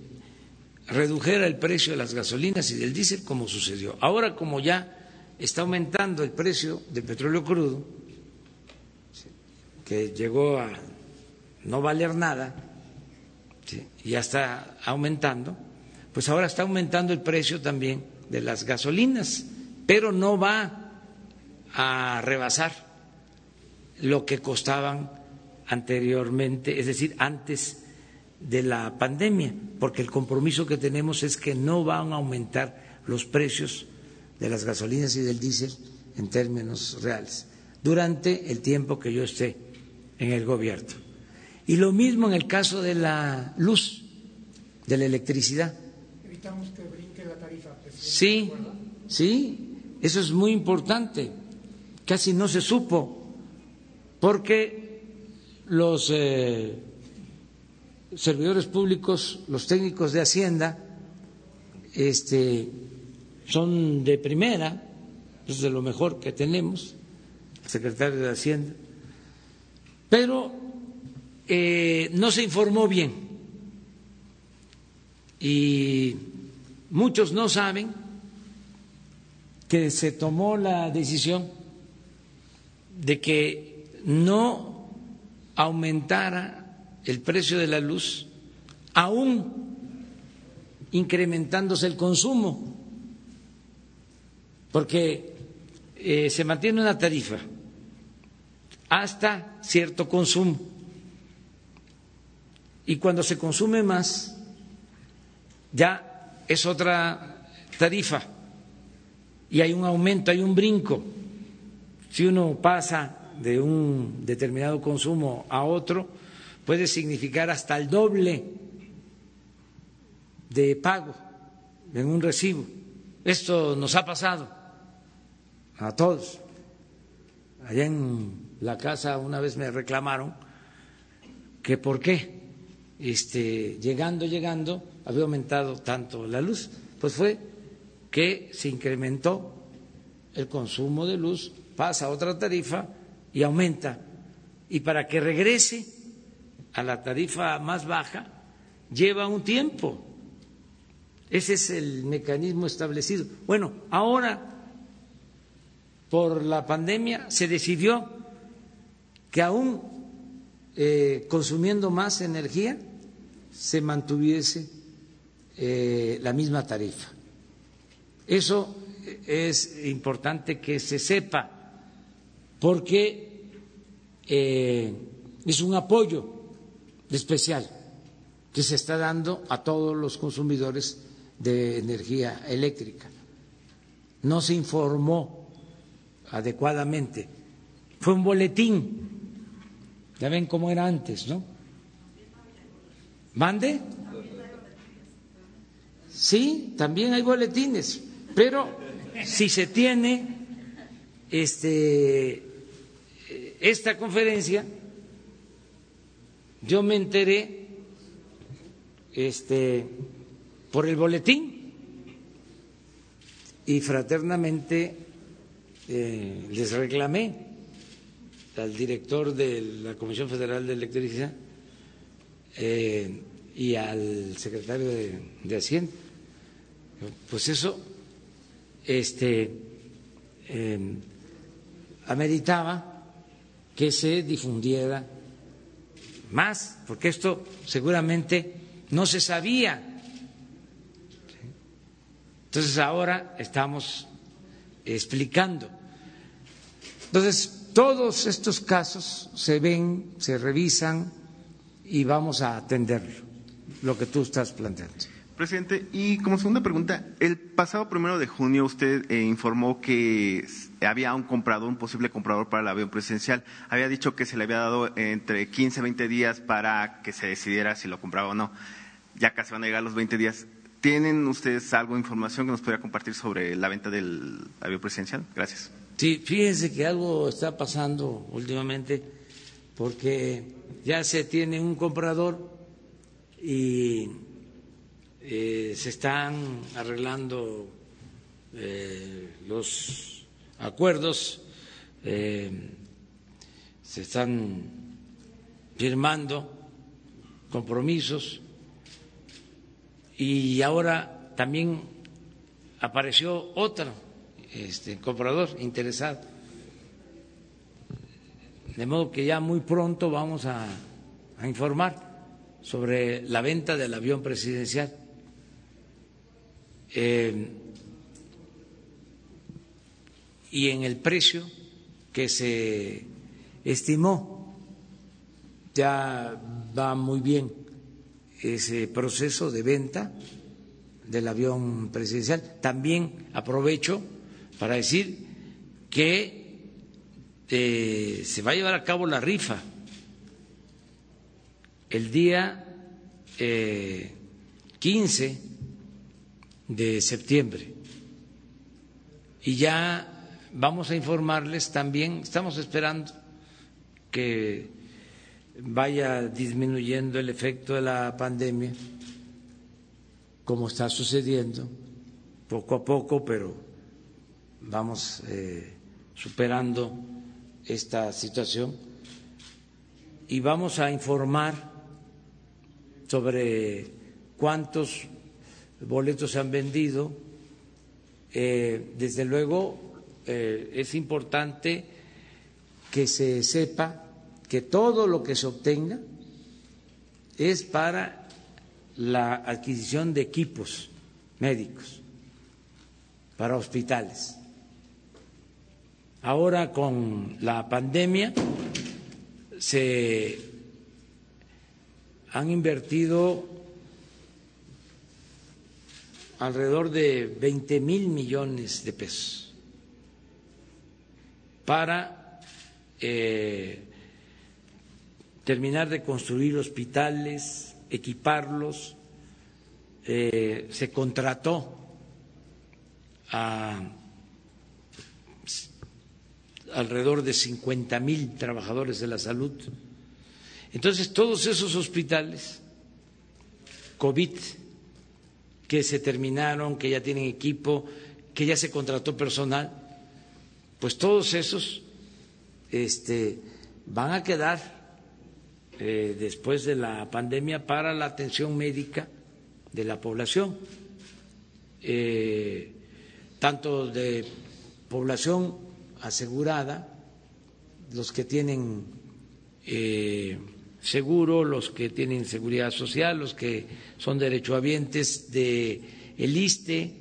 redujera el precio de las gasolinas y del diésel como sucedió. Ahora como ya está aumentando el precio del petróleo crudo, que llegó a no valer nada, y ya está aumentando, pues ahora está aumentando el precio también de las gasolinas, pero no va a rebasar lo que costaban anteriormente, es decir, antes de la pandemia, porque el compromiso que tenemos es que no van a aumentar los precios de las gasolinas y del diésel en términos reales durante el tiempo que yo esté en el gobierno. Y lo mismo en el caso de la luz, de la electricidad. Evitamos que brinque la tarifa. Sí, sí, eso es muy importante. Casi no se supo, porque los eh, servidores públicos, los técnicos de Hacienda, este, son de primera, es de lo mejor que tenemos, el secretario de Hacienda, pero eh, no se informó bien. Y muchos no saben que se tomó la decisión de que no aumentara el precio de la luz, aún incrementándose el consumo porque eh, se mantiene una tarifa hasta cierto consumo. Y cuando se consume más, ya es otra tarifa y hay un aumento, hay un brinco. Si uno pasa de un determinado consumo a otro, puede significar hasta el doble de pago en un recibo. Esto nos ha pasado a todos. Allá en la casa una vez me reclamaron que por qué este, llegando, llegando, había aumentado tanto la luz. Pues fue que se incrementó el consumo de luz, pasa a otra tarifa y aumenta. Y para que regrese a la tarifa más baja, lleva un tiempo. Ese es el mecanismo establecido. Bueno, ahora por la pandemia se decidió que aún eh, consumiendo más energía se mantuviese eh, la misma tarifa. Eso es importante que se sepa porque eh, es un apoyo especial que se está dando a todos los consumidores de energía eléctrica. No se informó adecuadamente. Fue un boletín. Ya ven cómo era antes, ¿no? ¿Mande? Sí, también hay boletines, pero si se tiene este esta conferencia, yo me enteré este por el boletín y fraternamente eh, les reclamé al director de la Comisión Federal de Electricidad eh, y al secretario de, Hacienda. Pues eso este, em, ameritaba que se difundiera más, porque esto seguramente no se sabía. Entonces ahora estamos explicando. Entonces, todos estos casos se ven, se revisan y vamos a atender lo que tú estás planteando. Presidente, y como segunda pregunta, el pasado primero de junio usted eh, informó que había un comprador, un posible comprador para el avión presidencial. Había dicho que se le había dado entre 15 y 20 días para que se decidiera si lo compraba o no. Ya casi van a llegar los 20 días. ¿Tienen ustedes algo de información que nos pudiera compartir sobre la venta del avión presidencial? Gracias. Sí, fíjense que algo está pasando últimamente porque ya se tiene un comprador y eh, se están arreglando los acuerdos, se están firmando compromisos y ahora también apareció otro este, comprador interesado. De modo que ya muy pronto vamos a, informar sobre la venta del avión presidencial. Eh, y en el precio que se estimó, ya va muy bien ese proceso de venta del avión presidencial. También aprovecho para decir que eh, se va a llevar a cabo la rifa el día eh, 15 de septiembre. Y ya vamos a informarles también, estamos esperando que vaya disminuyendo el efecto de la pandemia, como está sucediendo, poco a poco, pero vamos eh, superando esta situación y vamos a informar sobre cuántos boletos se han vendido. Eh, desde luego eh, es importante que se sepa que todo lo que se obtenga es para la adquisición de equipos médicos para hospitales. Ahora con la pandemia se han invertido alrededor de 20 mil millones de pesos para eh, terminar de construir hospitales, equiparlos. Eh, se contrató a alrededor de 50 mil trabajadores de la salud. Entonces, todos esos hospitales COVID que se terminaron, que ya tienen equipo, que ya se contrató personal, pues todos esos este, van a quedar eh, después de la pandemia para la atención médica de la población, eh, tanto de población asegurada, los que tienen eh, seguro, los que tienen seguridad social, los que son derechohabientes de el ISTE,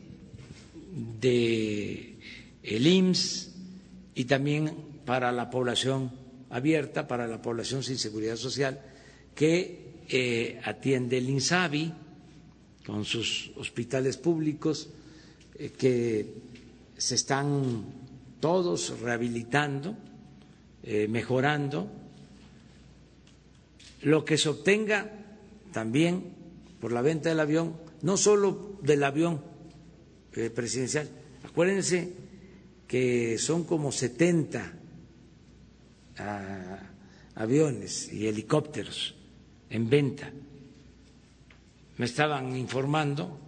de el IMSS y también para la población abierta, para la población sin seguridad social, que eh, atiende el INSABI con sus hospitales públicos, eh, que se están todos rehabilitando, eh, mejorando. Lo que se obtenga también por la venta del avión, no solo del avión eh, presidencial, acuérdense que son como 70 aviones y helicópteros en venta. Me estaban informando,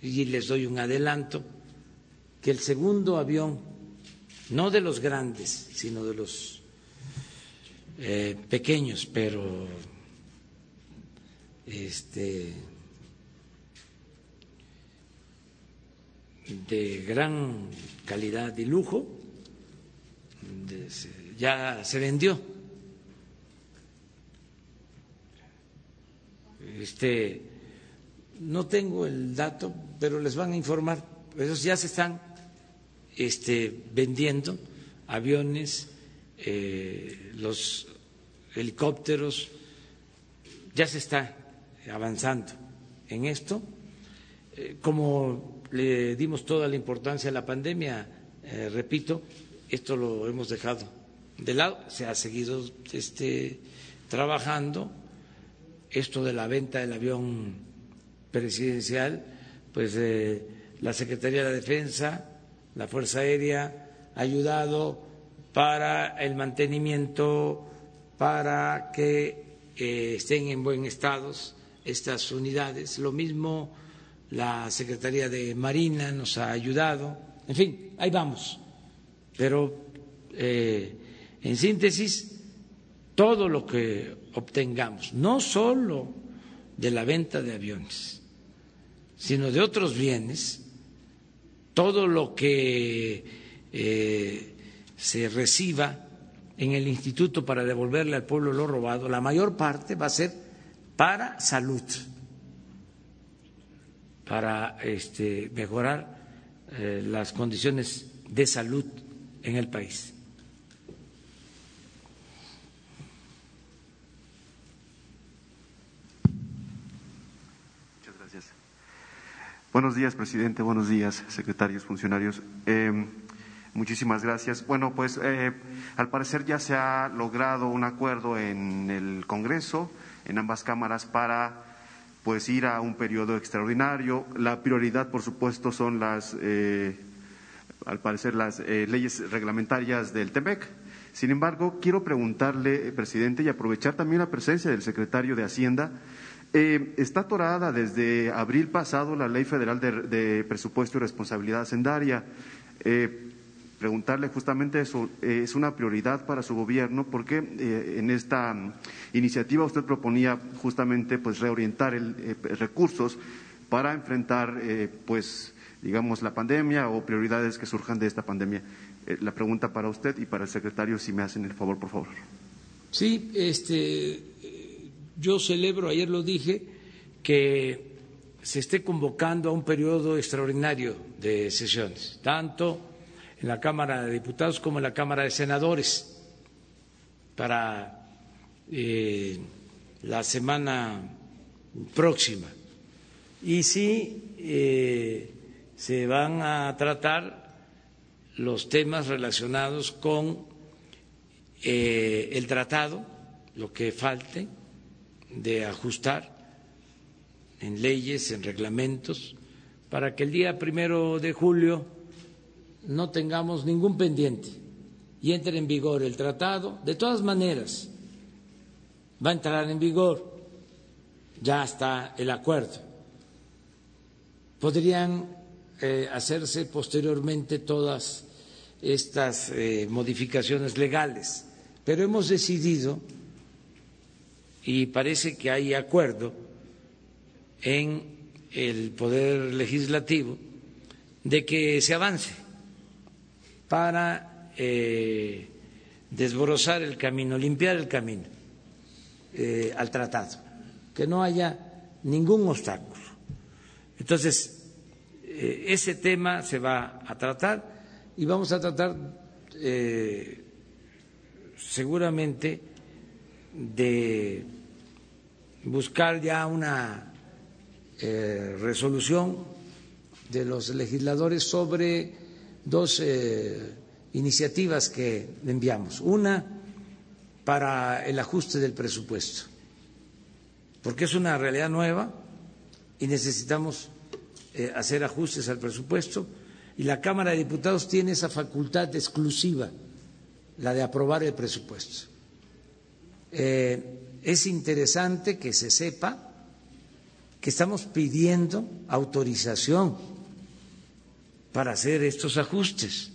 y les doy un adelanto, que el segundo avión no de los grandes, sino de los eh, pequeños, pero este, de gran calidad y lujo, ya se vendió. Este, no tengo el dato, pero les van a informar. Esos ya se están este, vendiendo aviones, eh, los helicópteros, ya se está avanzando en esto. Eh, como le dimos toda la importancia a la pandemia, eh, repito, esto lo hemos dejado de lado, se ha seguido este, trabajando. Esto de la venta del avión presidencial, pues la Secretaría de la Defensa, la Fuerza Aérea ha ayudado para el mantenimiento, para que eh, estén en buen estado estas unidades. Lo mismo la Secretaría de Marina nos ha ayudado. En fin, ahí vamos. Pero, eh, en síntesis, todo lo que obtengamos, no solo de la venta de aviones, sino de otros bienes, todo lo que eh, se reciba en el instituto para devolverle al pueblo lo robado, la mayor parte va a ser para salud, para este, mejorar eh, las condiciones de salud en el país. Muchas gracias. Buenos días, presidente. Buenos días, secretarios, funcionarios. Eh, Muchísimas gracias. Bueno, pues eh, al parecer ya se ha logrado un acuerdo en el Congreso, en ambas cámaras, para pues ir a un periodo extraordinario. La prioridad, por supuesto, son las, eh, al parecer, las eh, leyes reglamentarias del TEMEC. Sin embargo, quiero preguntarle, presidente, y aprovechar también la presencia del secretario de Hacienda. está atorada desde abril pasado la Ley Federal de, Presupuesto y Responsabilidad Hacendaria preguntarle justamente eso, eh, es una prioridad para su gobierno porque eh, en esta mm, iniciativa usted proponía justamente pues reorientar el, eh, recursos para enfrentar pues digamos la pandemia o prioridades que surjan de esta pandemia. la pregunta para usted y para el secretario si me hacen el favor, por favor. Sí, este yo celebro, ayer lo dije, que se esté convocando a un periodo extraordinario de sesiones, tanto en la Cámara de Diputados como en la Cámara de Senadores para eh, la semana próxima. Y sí eh, se van a tratar los temas relacionados con eh, el tratado, lo que falte de ajustar en leyes, en reglamentos, para que el día primero de julio no tengamos ningún pendiente y entre en vigor el tratado, de todas maneras va a entrar en vigor, ya está el acuerdo. Podrían eh, hacerse posteriormente todas estas eh, modificaciones legales, pero hemos decidido, y parece que hay acuerdo en el Poder Legislativo, de que se avance para eh, desbrozar el camino, limpiar el camino eh, al tratado, que no haya ningún obstáculo. Entonces, eh, ese tema se va a tratar y vamos a tratar seguramente de buscar ya una resolución de los legisladores sobre dos eh, iniciativas que enviamos. Una para el ajuste del presupuesto, porque es una realidad nueva y necesitamos eh, hacer ajustes al presupuesto y la Cámara de Diputados tiene esa facultad exclusiva, la de aprobar el presupuesto. Eh, es interesante que se sepa que estamos pidiendo autorización para hacer estos ajustes,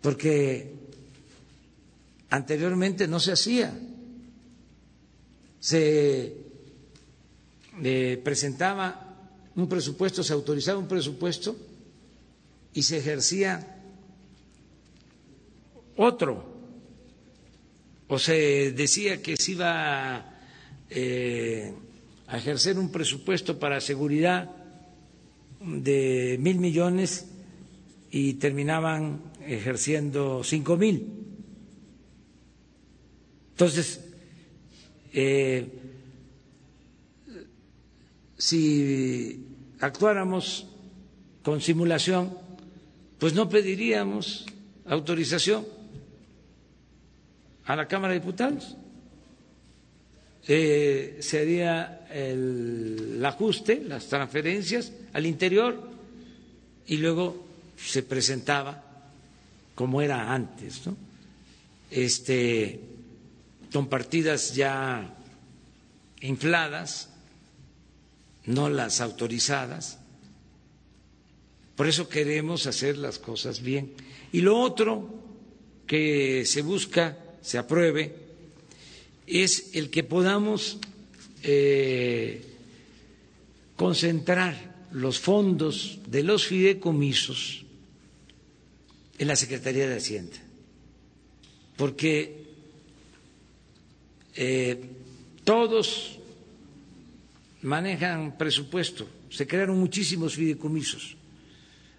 porque anteriormente no se hacía. Se eh, presentaba un presupuesto, se autorizaba un presupuesto y se ejercía otro, o se decía que se iba eh, a ejercer un presupuesto para seguridad de mil millones y terminaban ejerciendo cinco mil. Entonces, eh, si actuáramos con simulación, pues no pediríamos autorización a la Cámara de Diputados. Eh, sería el ajuste, las transferencias al interior y luego se presentaba como era antes, ¿no? Este, con partidas ya infladas, no las autorizadas. Por eso queremos hacer las cosas bien. Y lo otro que se busca, se apruebe, es el que podamos eh, concentrar los fondos de los fideicomisos en la Secretaría de Hacienda, porque eh, todos manejan presupuesto, se crearon muchísimos fideicomisos,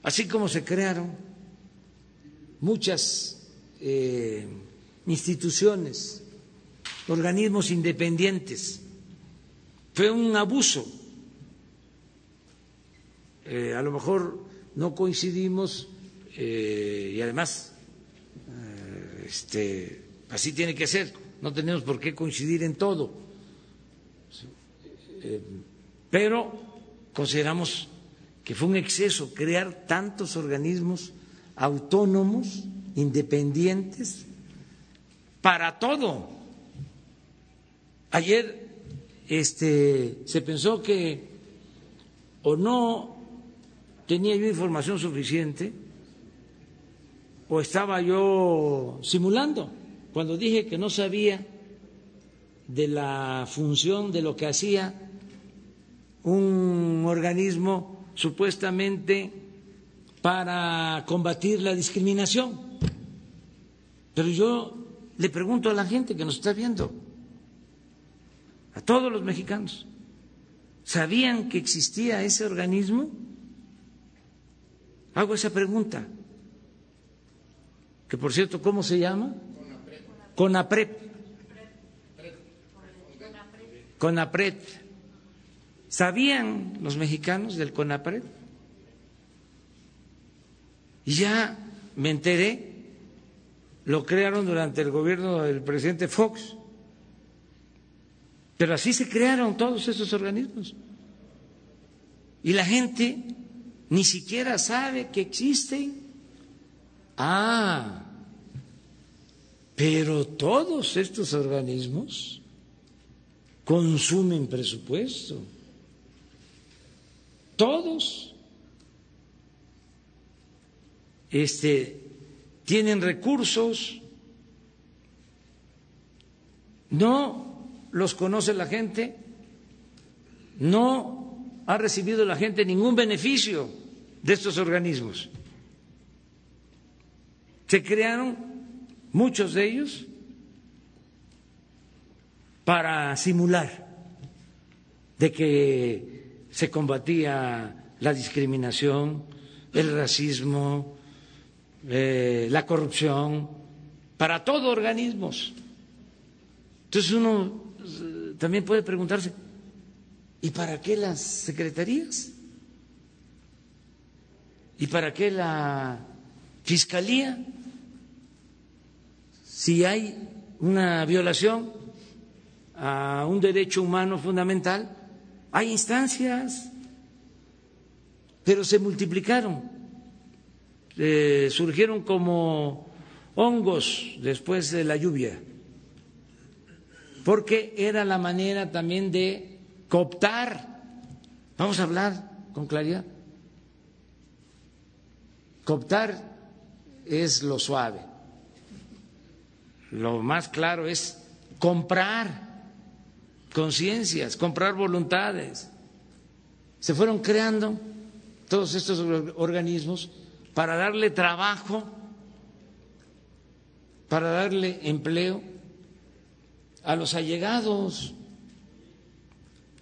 así como se crearon muchas eh, instituciones, organismos independientes. Fue un abuso. Eh, a lo mejor no coincidimos eh, y además este, así tiene que ser. No tenemos por qué coincidir en todo. pero consideramos que fue un exceso crear tantos organismos autónomos, independientes, para todo. Ayer este, se pensó que o no tenía yo información suficiente o estaba yo simulando cuando dije que no sabía de la función de lo que hacía un organismo supuestamente para combatir la discriminación. Pero yo le pregunto a la gente que nos está viendo, a todos los mexicanos, ¿sabían que existía ese organismo? Hago esa pregunta. Que por cierto, ¿cómo se llama? CONAPREP. CONAPREP. ¿Sabían los mexicanos del CONAPREP? Y ya me enteré, lo crearon durante el gobierno del presidente Fox, pero así se crearon todos esos organismos. Y la gente ni siquiera sabe que existen. Ah, pero todos estos organismos consumen presupuesto. Todos. este, tienen recursos, no los conoce la gente, no ha recibido la gente ningún beneficio de estos organismos. Se crearon muchos de ellos para simular de que se combatía la discriminación, el racismo, eh, la corrupción, para todo organismos. Entonces uno eh, también puede preguntarse, ¿y para qué las secretarías? ¿Y para qué la fiscalía? Si hay una violación a un derecho humano fundamental, hay instancias, pero se multiplicaron eh, surgieron como hongos después de la lluvia, porque era la manera también de cooptar. Vamos a hablar con claridad. Cooptar es lo suave. Lo más claro es comprar conciencias, comprar voluntades. Se fueron creando todos estos organismos para darle trabajo, para darle empleo a los allegados.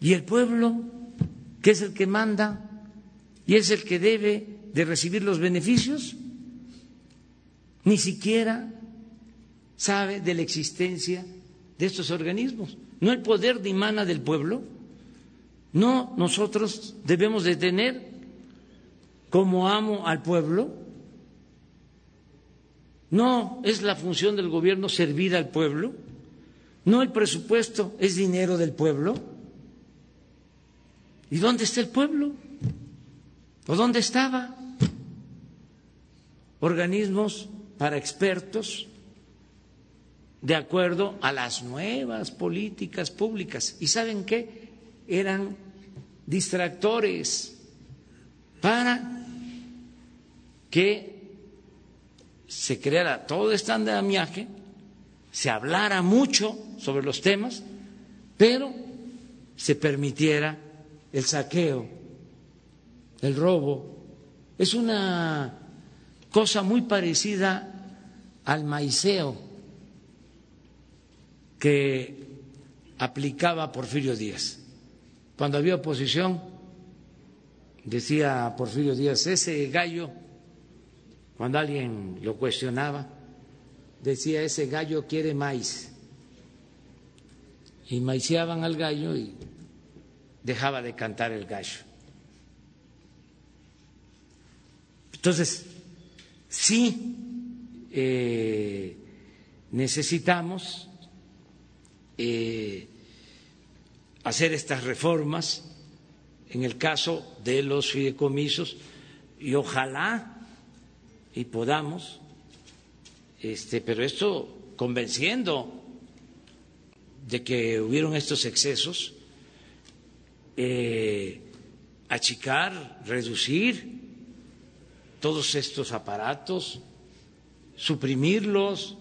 Y el pueblo, que es el que manda y es el que debe de recibir los beneficios, ni siquiera sabe de la existencia de estos organismos. No el poder dimana del pueblo, no nosotros debemos de tener como amo al pueblo? ¿No es la función del gobierno servir al pueblo? ¿No el presupuesto es dinero del pueblo? ¿Y dónde está el pueblo? ¿O dónde estaba? Organismos para expertos de acuerdo a las nuevas políticas públicas. ¿Y saben qué? Eran distractores para que se creara todo este andamiaje, se hablara mucho sobre los temas, pero se permitiera el saqueo, el robo. Es una cosa muy parecida al maiceo que aplicaba Porfirio Díaz. Cuando había oposición, decía Porfirio Díaz, ese gallo, cuando alguien lo cuestionaba, decía, ese gallo quiere maíz. Y maiceaban al gallo y dejaba de cantar el gallo. Entonces, sí eh, necesitamos eh, hacer estas reformas en el caso de los fideicomisos y ojalá y podamos, este, pero esto convenciendo de que hubieron estos excesos, eh, achicar, reducir todos estos aparatos, suprimirlos.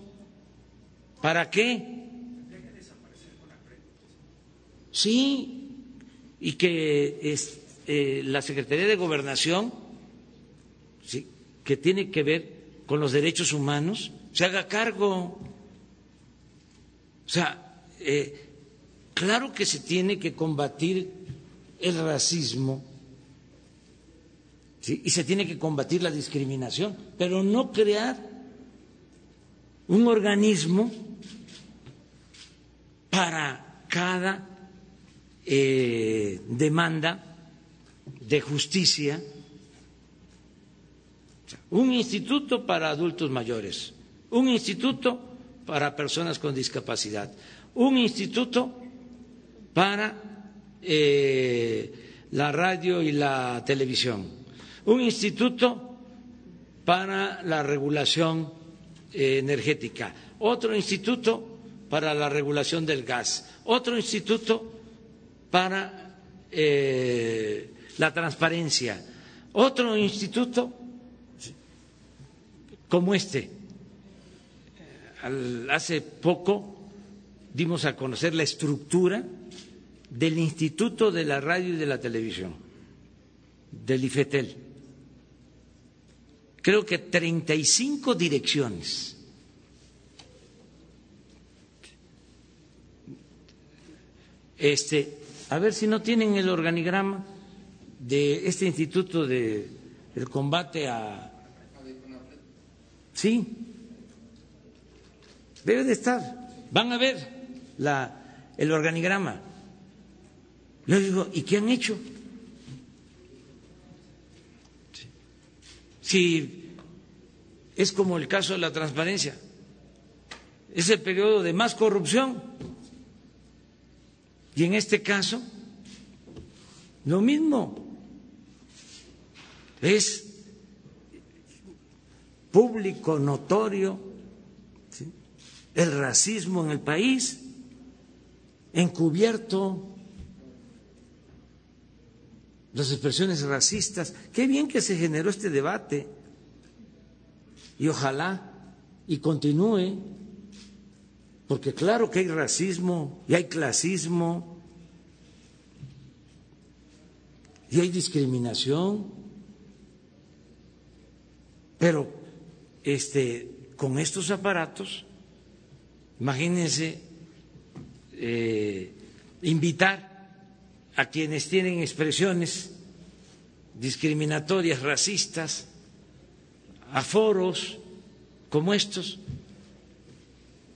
¿Para qué? Sí, y que es, eh, la Secretaría de Gobernación, ¿sí? que tiene que ver con los derechos humanos, se haga cargo. O sea, eh, claro que se tiene que combatir el racismo y se tiene que combatir la discriminación, pero no crear un organismo para cada eh, demanda de justicia, un instituto para adultos mayores, un instituto para personas con discapacidad, un instituto para eh, la radio y la televisión, un instituto para la regulación eh, energética, otro instituto para la regulación del gas, otro instituto para eh, la transparencia, otro instituto como este. Hace poco dimos a conocer la estructura del Instituto de la Radio y de la Televisión, del IFETEL. Creo que 35 direcciones. Este, a ver si no tienen el organigrama de este Instituto de, del Combate a. Sí, debe de estar. Van a ver la, el organigrama. Yo digo, ¿y qué han hecho? Si es como el caso de la transparencia, es el periodo de más corrupción. Y en este caso, lo mismo. Es público, notorio, el racismo en el país, encubierto las expresiones racistas. Qué bien que se generó este debate y ojalá y continúe, porque claro que hay racismo y hay clasismo y hay discriminación, pero este, con estos aparatos, imagínense eh, invitar a quienes tienen expresiones discriminatorias, racistas, a foros como estos.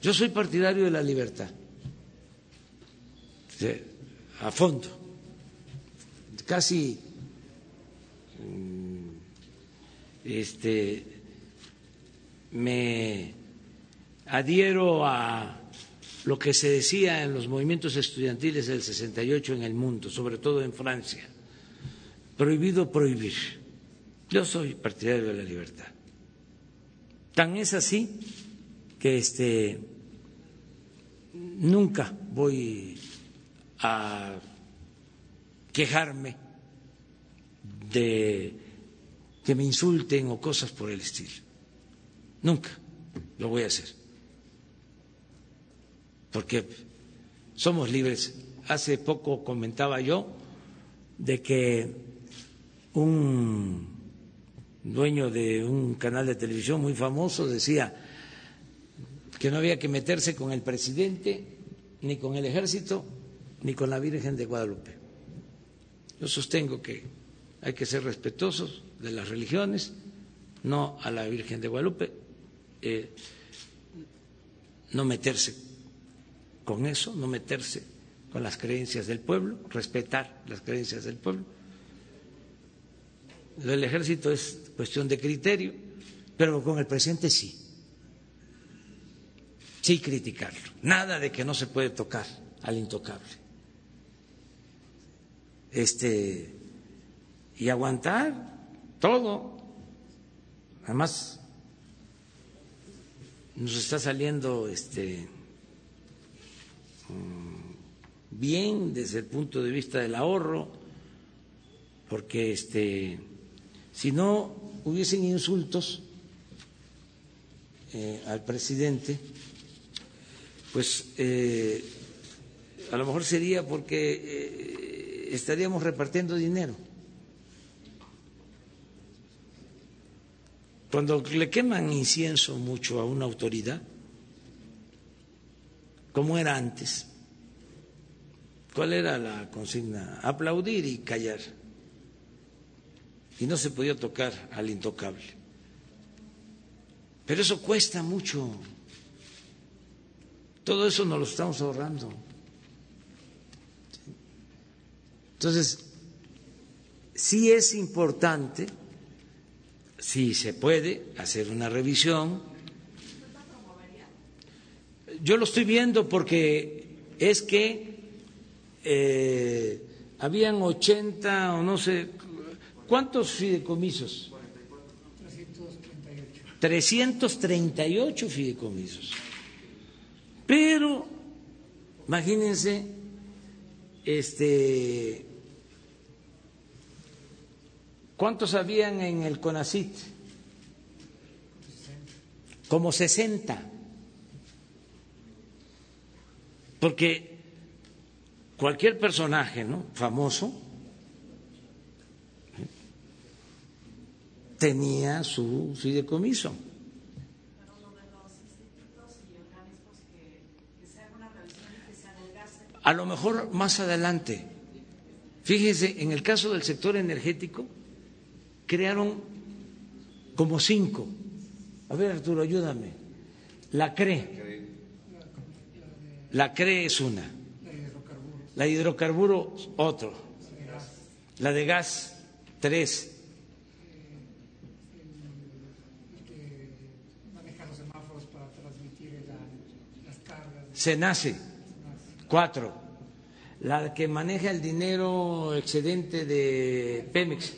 Yo soy partidario de la libertad, a fondo, casi mm, este, me adhiero a lo que se decía en los movimientos estudiantiles del 68 en el mundo, sobre todo en Francia. Prohibido prohibir. Yo soy partidario de la libertad. Tan es así que este, nunca voy a quejarme de que me insulten o cosas por el estilo. Nunca lo voy a hacer. Porque somos libres. Hace poco comentaba yo de que un dueño de un canal de televisión muy famoso decía que no había que meterse con el presidente, ni con el ejército, ni con la Virgen de Guadalupe. Yo sostengo que hay que ser respetuosos de las religiones, no a la Virgen de Guadalupe, eh, no meterse con eso, no meterse con las creencias del pueblo, respetar las creencias del pueblo. El ejército es cuestión de criterio, pero con el presidente sí. Sí criticarlo. Nada de que no se puede tocar al intocable. Este y aguantar todo. Además nos está saliendo este bien desde el punto de vista del ahorro, porque este si no hubiesen insultos eh, al presidente, pues eh, a lo mejor sería porque eh, estaríamos repartiendo dinero. Cuando le queman incienso mucho a una autoridad, como era antes, ¿cuál era la consigna? Aplaudir y callar. Y no se podía tocar al intocable. Pero eso cuesta mucho. Todo eso nos lo estamos ahorrando. Entonces, sí es importante si se puede hacer una revisión. Yo lo estoy viendo porque es que eh, habían 80 o no sé, ¿cuántos fideicomisos? 338. 338 fideicomisos. Pero, imagínense, este, ¿Cuántos habían en el CONACIT? Como 60. Porque cualquier personaje ¿no? famoso tenía su fideicomiso. A lo mejor más adelante. Fíjese, en el caso del sector energético, crearon como cinco. A ver, Arturo, ayúdame. La CRE. La CRE es una. La hidrocarburo, otro. La de gas, tres. Se nace, cuatro. La que maneja el dinero excedente de Pemex,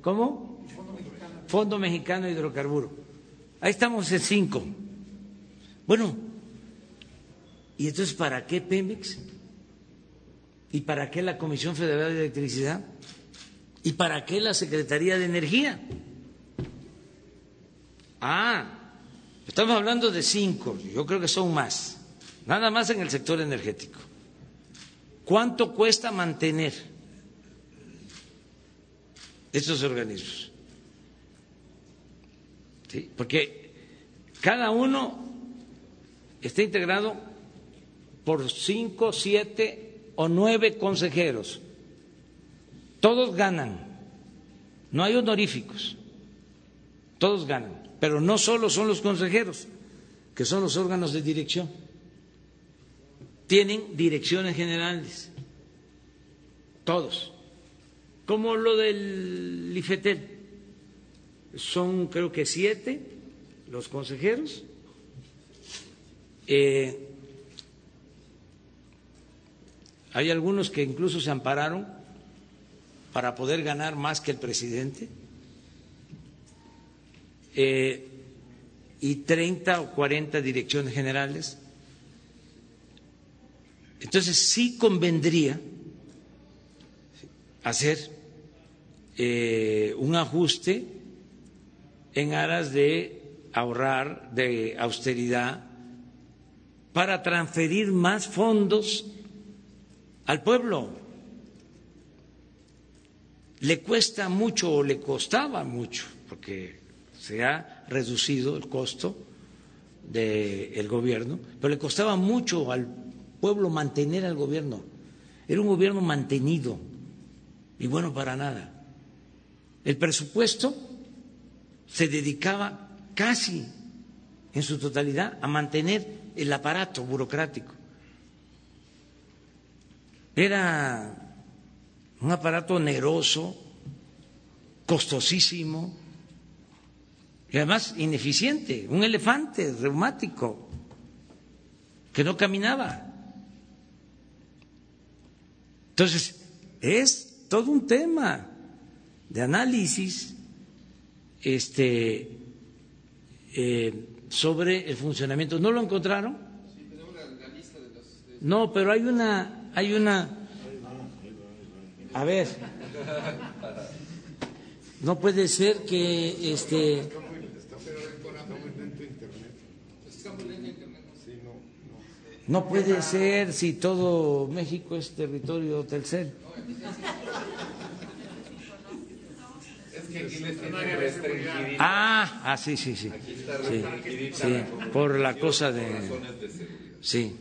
¿Cómo? Fondo Mexicano de Hidrocarburo. Ahí estamos en cinco. Bueno, ¿y entonces para qué Pemex? ¿Y para qué la Comisión Federal de Electricidad? ¿Y para qué la Secretaría de Energía? Ah, estamos hablando de cinco, yo creo que son más, nada más en el sector energético. ¿Cuánto cuesta mantener estos organismos. ¿Sí? Porque cada uno está integrado por cinco, siete o nueve consejeros. Todos ganan, no hay honoríficos, todos ganan, pero no solo son los consejeros, que son los órganos de dirección, tienen direcciones generales, todos como lo del IFETEL. Son creo que siete los consejeros. Eh, hay algunos que incluso se ampararon para poder ganar más que el presidente. Eh, y 30 o 40 direcciones generales. Entonces sí convendría hacer eh, un ajuste en aras de ahorrar, de austeridad, para transferir más fondos al pueblo. Le cuesta mucho o le costaba mucho, porque se ha reducido el costo del gobierno, pero le costaba mucho al pueblo mantener al gobierno. Era un gobierno mantenido y bueno para nada. El presupuesto se dedicaba casi en su totalidad a mantener el aparato burocrático. Era un aparato oneroso, costosísimo y además ineficiente, un elefante reumático que no caminaba. Entonces, es todo un tema de análisis este, eh, sobre el funcionamiento. ¿No lo encontraron? No, pero hay una, hay una. A ver, no puede ser que este. No puede ser si todo México es territorio Telcel. Ah, ah, sí, sí, sí. Sí, por la cosa de. Sí.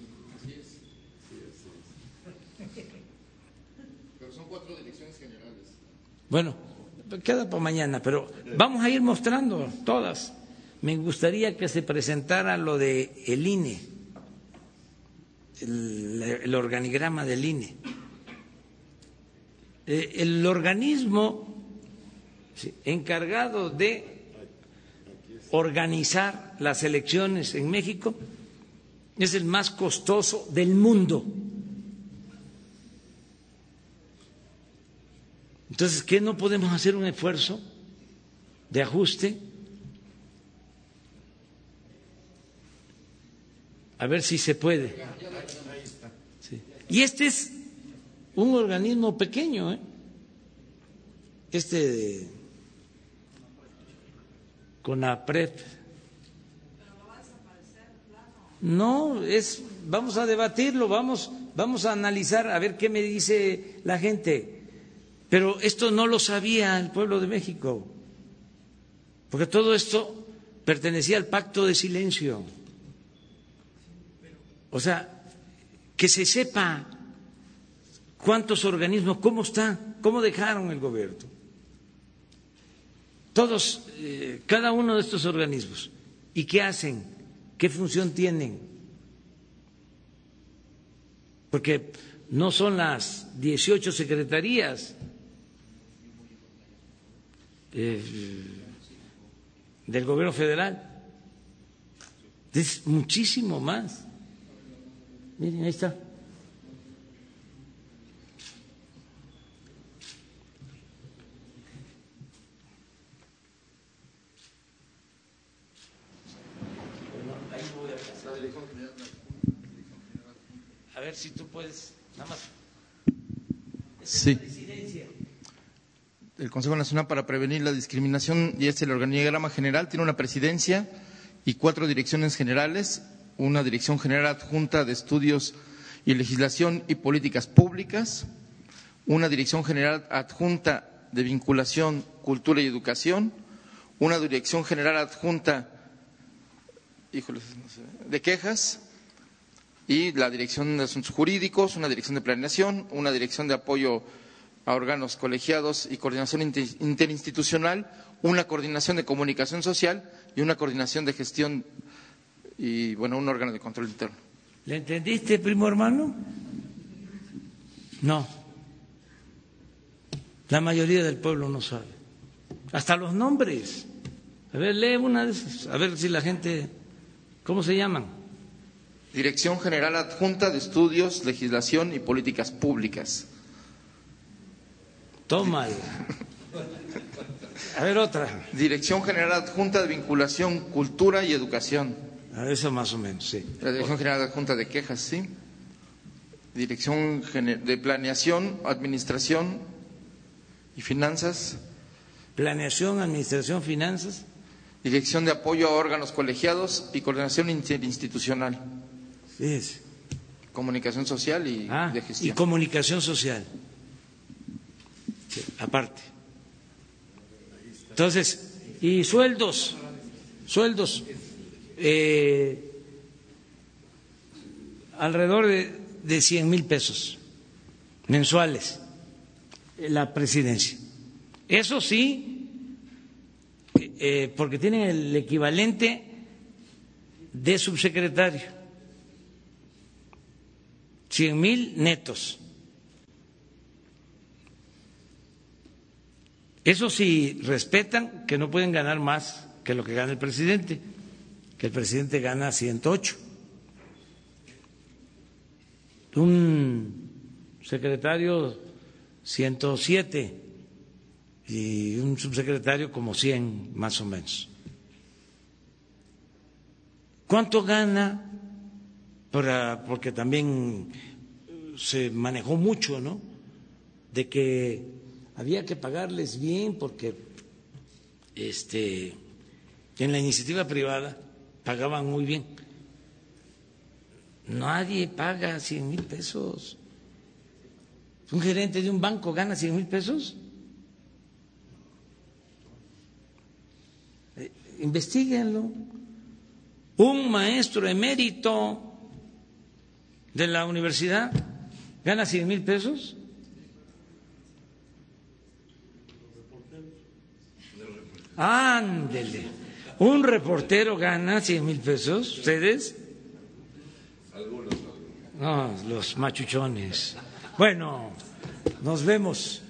Pero son cuatro direcciones generales. Bueno, queda para mañana, pero vamos a ir mostrando todas. Me gustaría que se presentara lo de el INE, el, el organigrama del INE. Eh, el organismo encargado de organizar las elecciones en México es el más costoso del mundo. Entonces, ¿qué no podemos hacer un esfuerzo de ajuste? A ver si se puede. Y este es un organismo pequeño, ¿eh? Este con APREP. No, es, vamos a debatirlo, vamos, vamos a analizar a ver qué me dice la gente. Pero esto no lo sabía el pueblo de México, porque todo esto pertenecía al pacto de silencio. O sea, que se sepa cuántos organismos, cómo están, cómo dejaron el gobierno todos, eh, cada uno de estos organismos. ¿Y qué hacen? ¿Qué función tienen? Porque no son las 18 secretarías eh, del gobierno federal, es muchísimo más. Miren, ahí está. A ver si tú puedes, nada más. Sí. El Consejo Nacional para Prevenir la Discriminación y es el organigrama general, tiene una presidencia y cuatro direcciones generales, una dirección general adjunta de estudios y legislación y políticas públicas, una dirección general adjunta de vinculación, cultura y educación, una dirección general adjunta de quejas, y la Dirección de Asuntos Jurídicos, una Dirección de Planeación, una Dirección de Apoyo a órganos colegiados y coordinación interinstitucional, una coordinación de comunicación social y una coordinación de gestión y, bueno, un órgano de control interno. ¿Le entendiste, primo hermano? No. La mayoría del pueblo no sabe. Hasta los nombres. A ver, lee una de esas, a ver si la gente, ¿cómo se llaman? Dirección General Adjunta de Estudios, Legislación y Políticas Públicas. Tómalo. A ver otra. Dirección General Adjunta de Vinculación, Cultura y Educación. Eso más o menos, sí. La Dirección General Adjunta de Quejas, sí. Dirección de Planeación, Administración y Finanzas. Planeación, Administración, Finanzas. Dirección de Apoyo a Órganos Colegiados y Coordinación Interinstitucional. Sí. Comunicación Social y ah, de Gestión. Y Comunicación Social. Aparte. Entonces, y sueldos, sueldos, eh, alrededor de, de 100 mil pesos mensuales la presidencia. Eso sí, eh, porque tienen el equivalente de subsecretario, 100 mil netos. Eso sí respetan que no pueden ganar más que lo que gana el presidente, que el presidente gana 108. Un secretario 107 y un subsecretario como 100 más o menos. ¿Cuánto gana? porque también se manejó mucho, ¿no? De que había que pagarles bien porque este, en la iniciativa privada pagaban muy bien. Nadie paga 100 mil pesos. ¿Un gerente de un banco gana 100 mil pesos? investiguenlo. Un maestro emérito de la universidad gana 100 mil pesos. Ándele. Un reportero gana 100 mil pesos. ¿Ustedes? No, los machuchones. Bueno, nos vemos.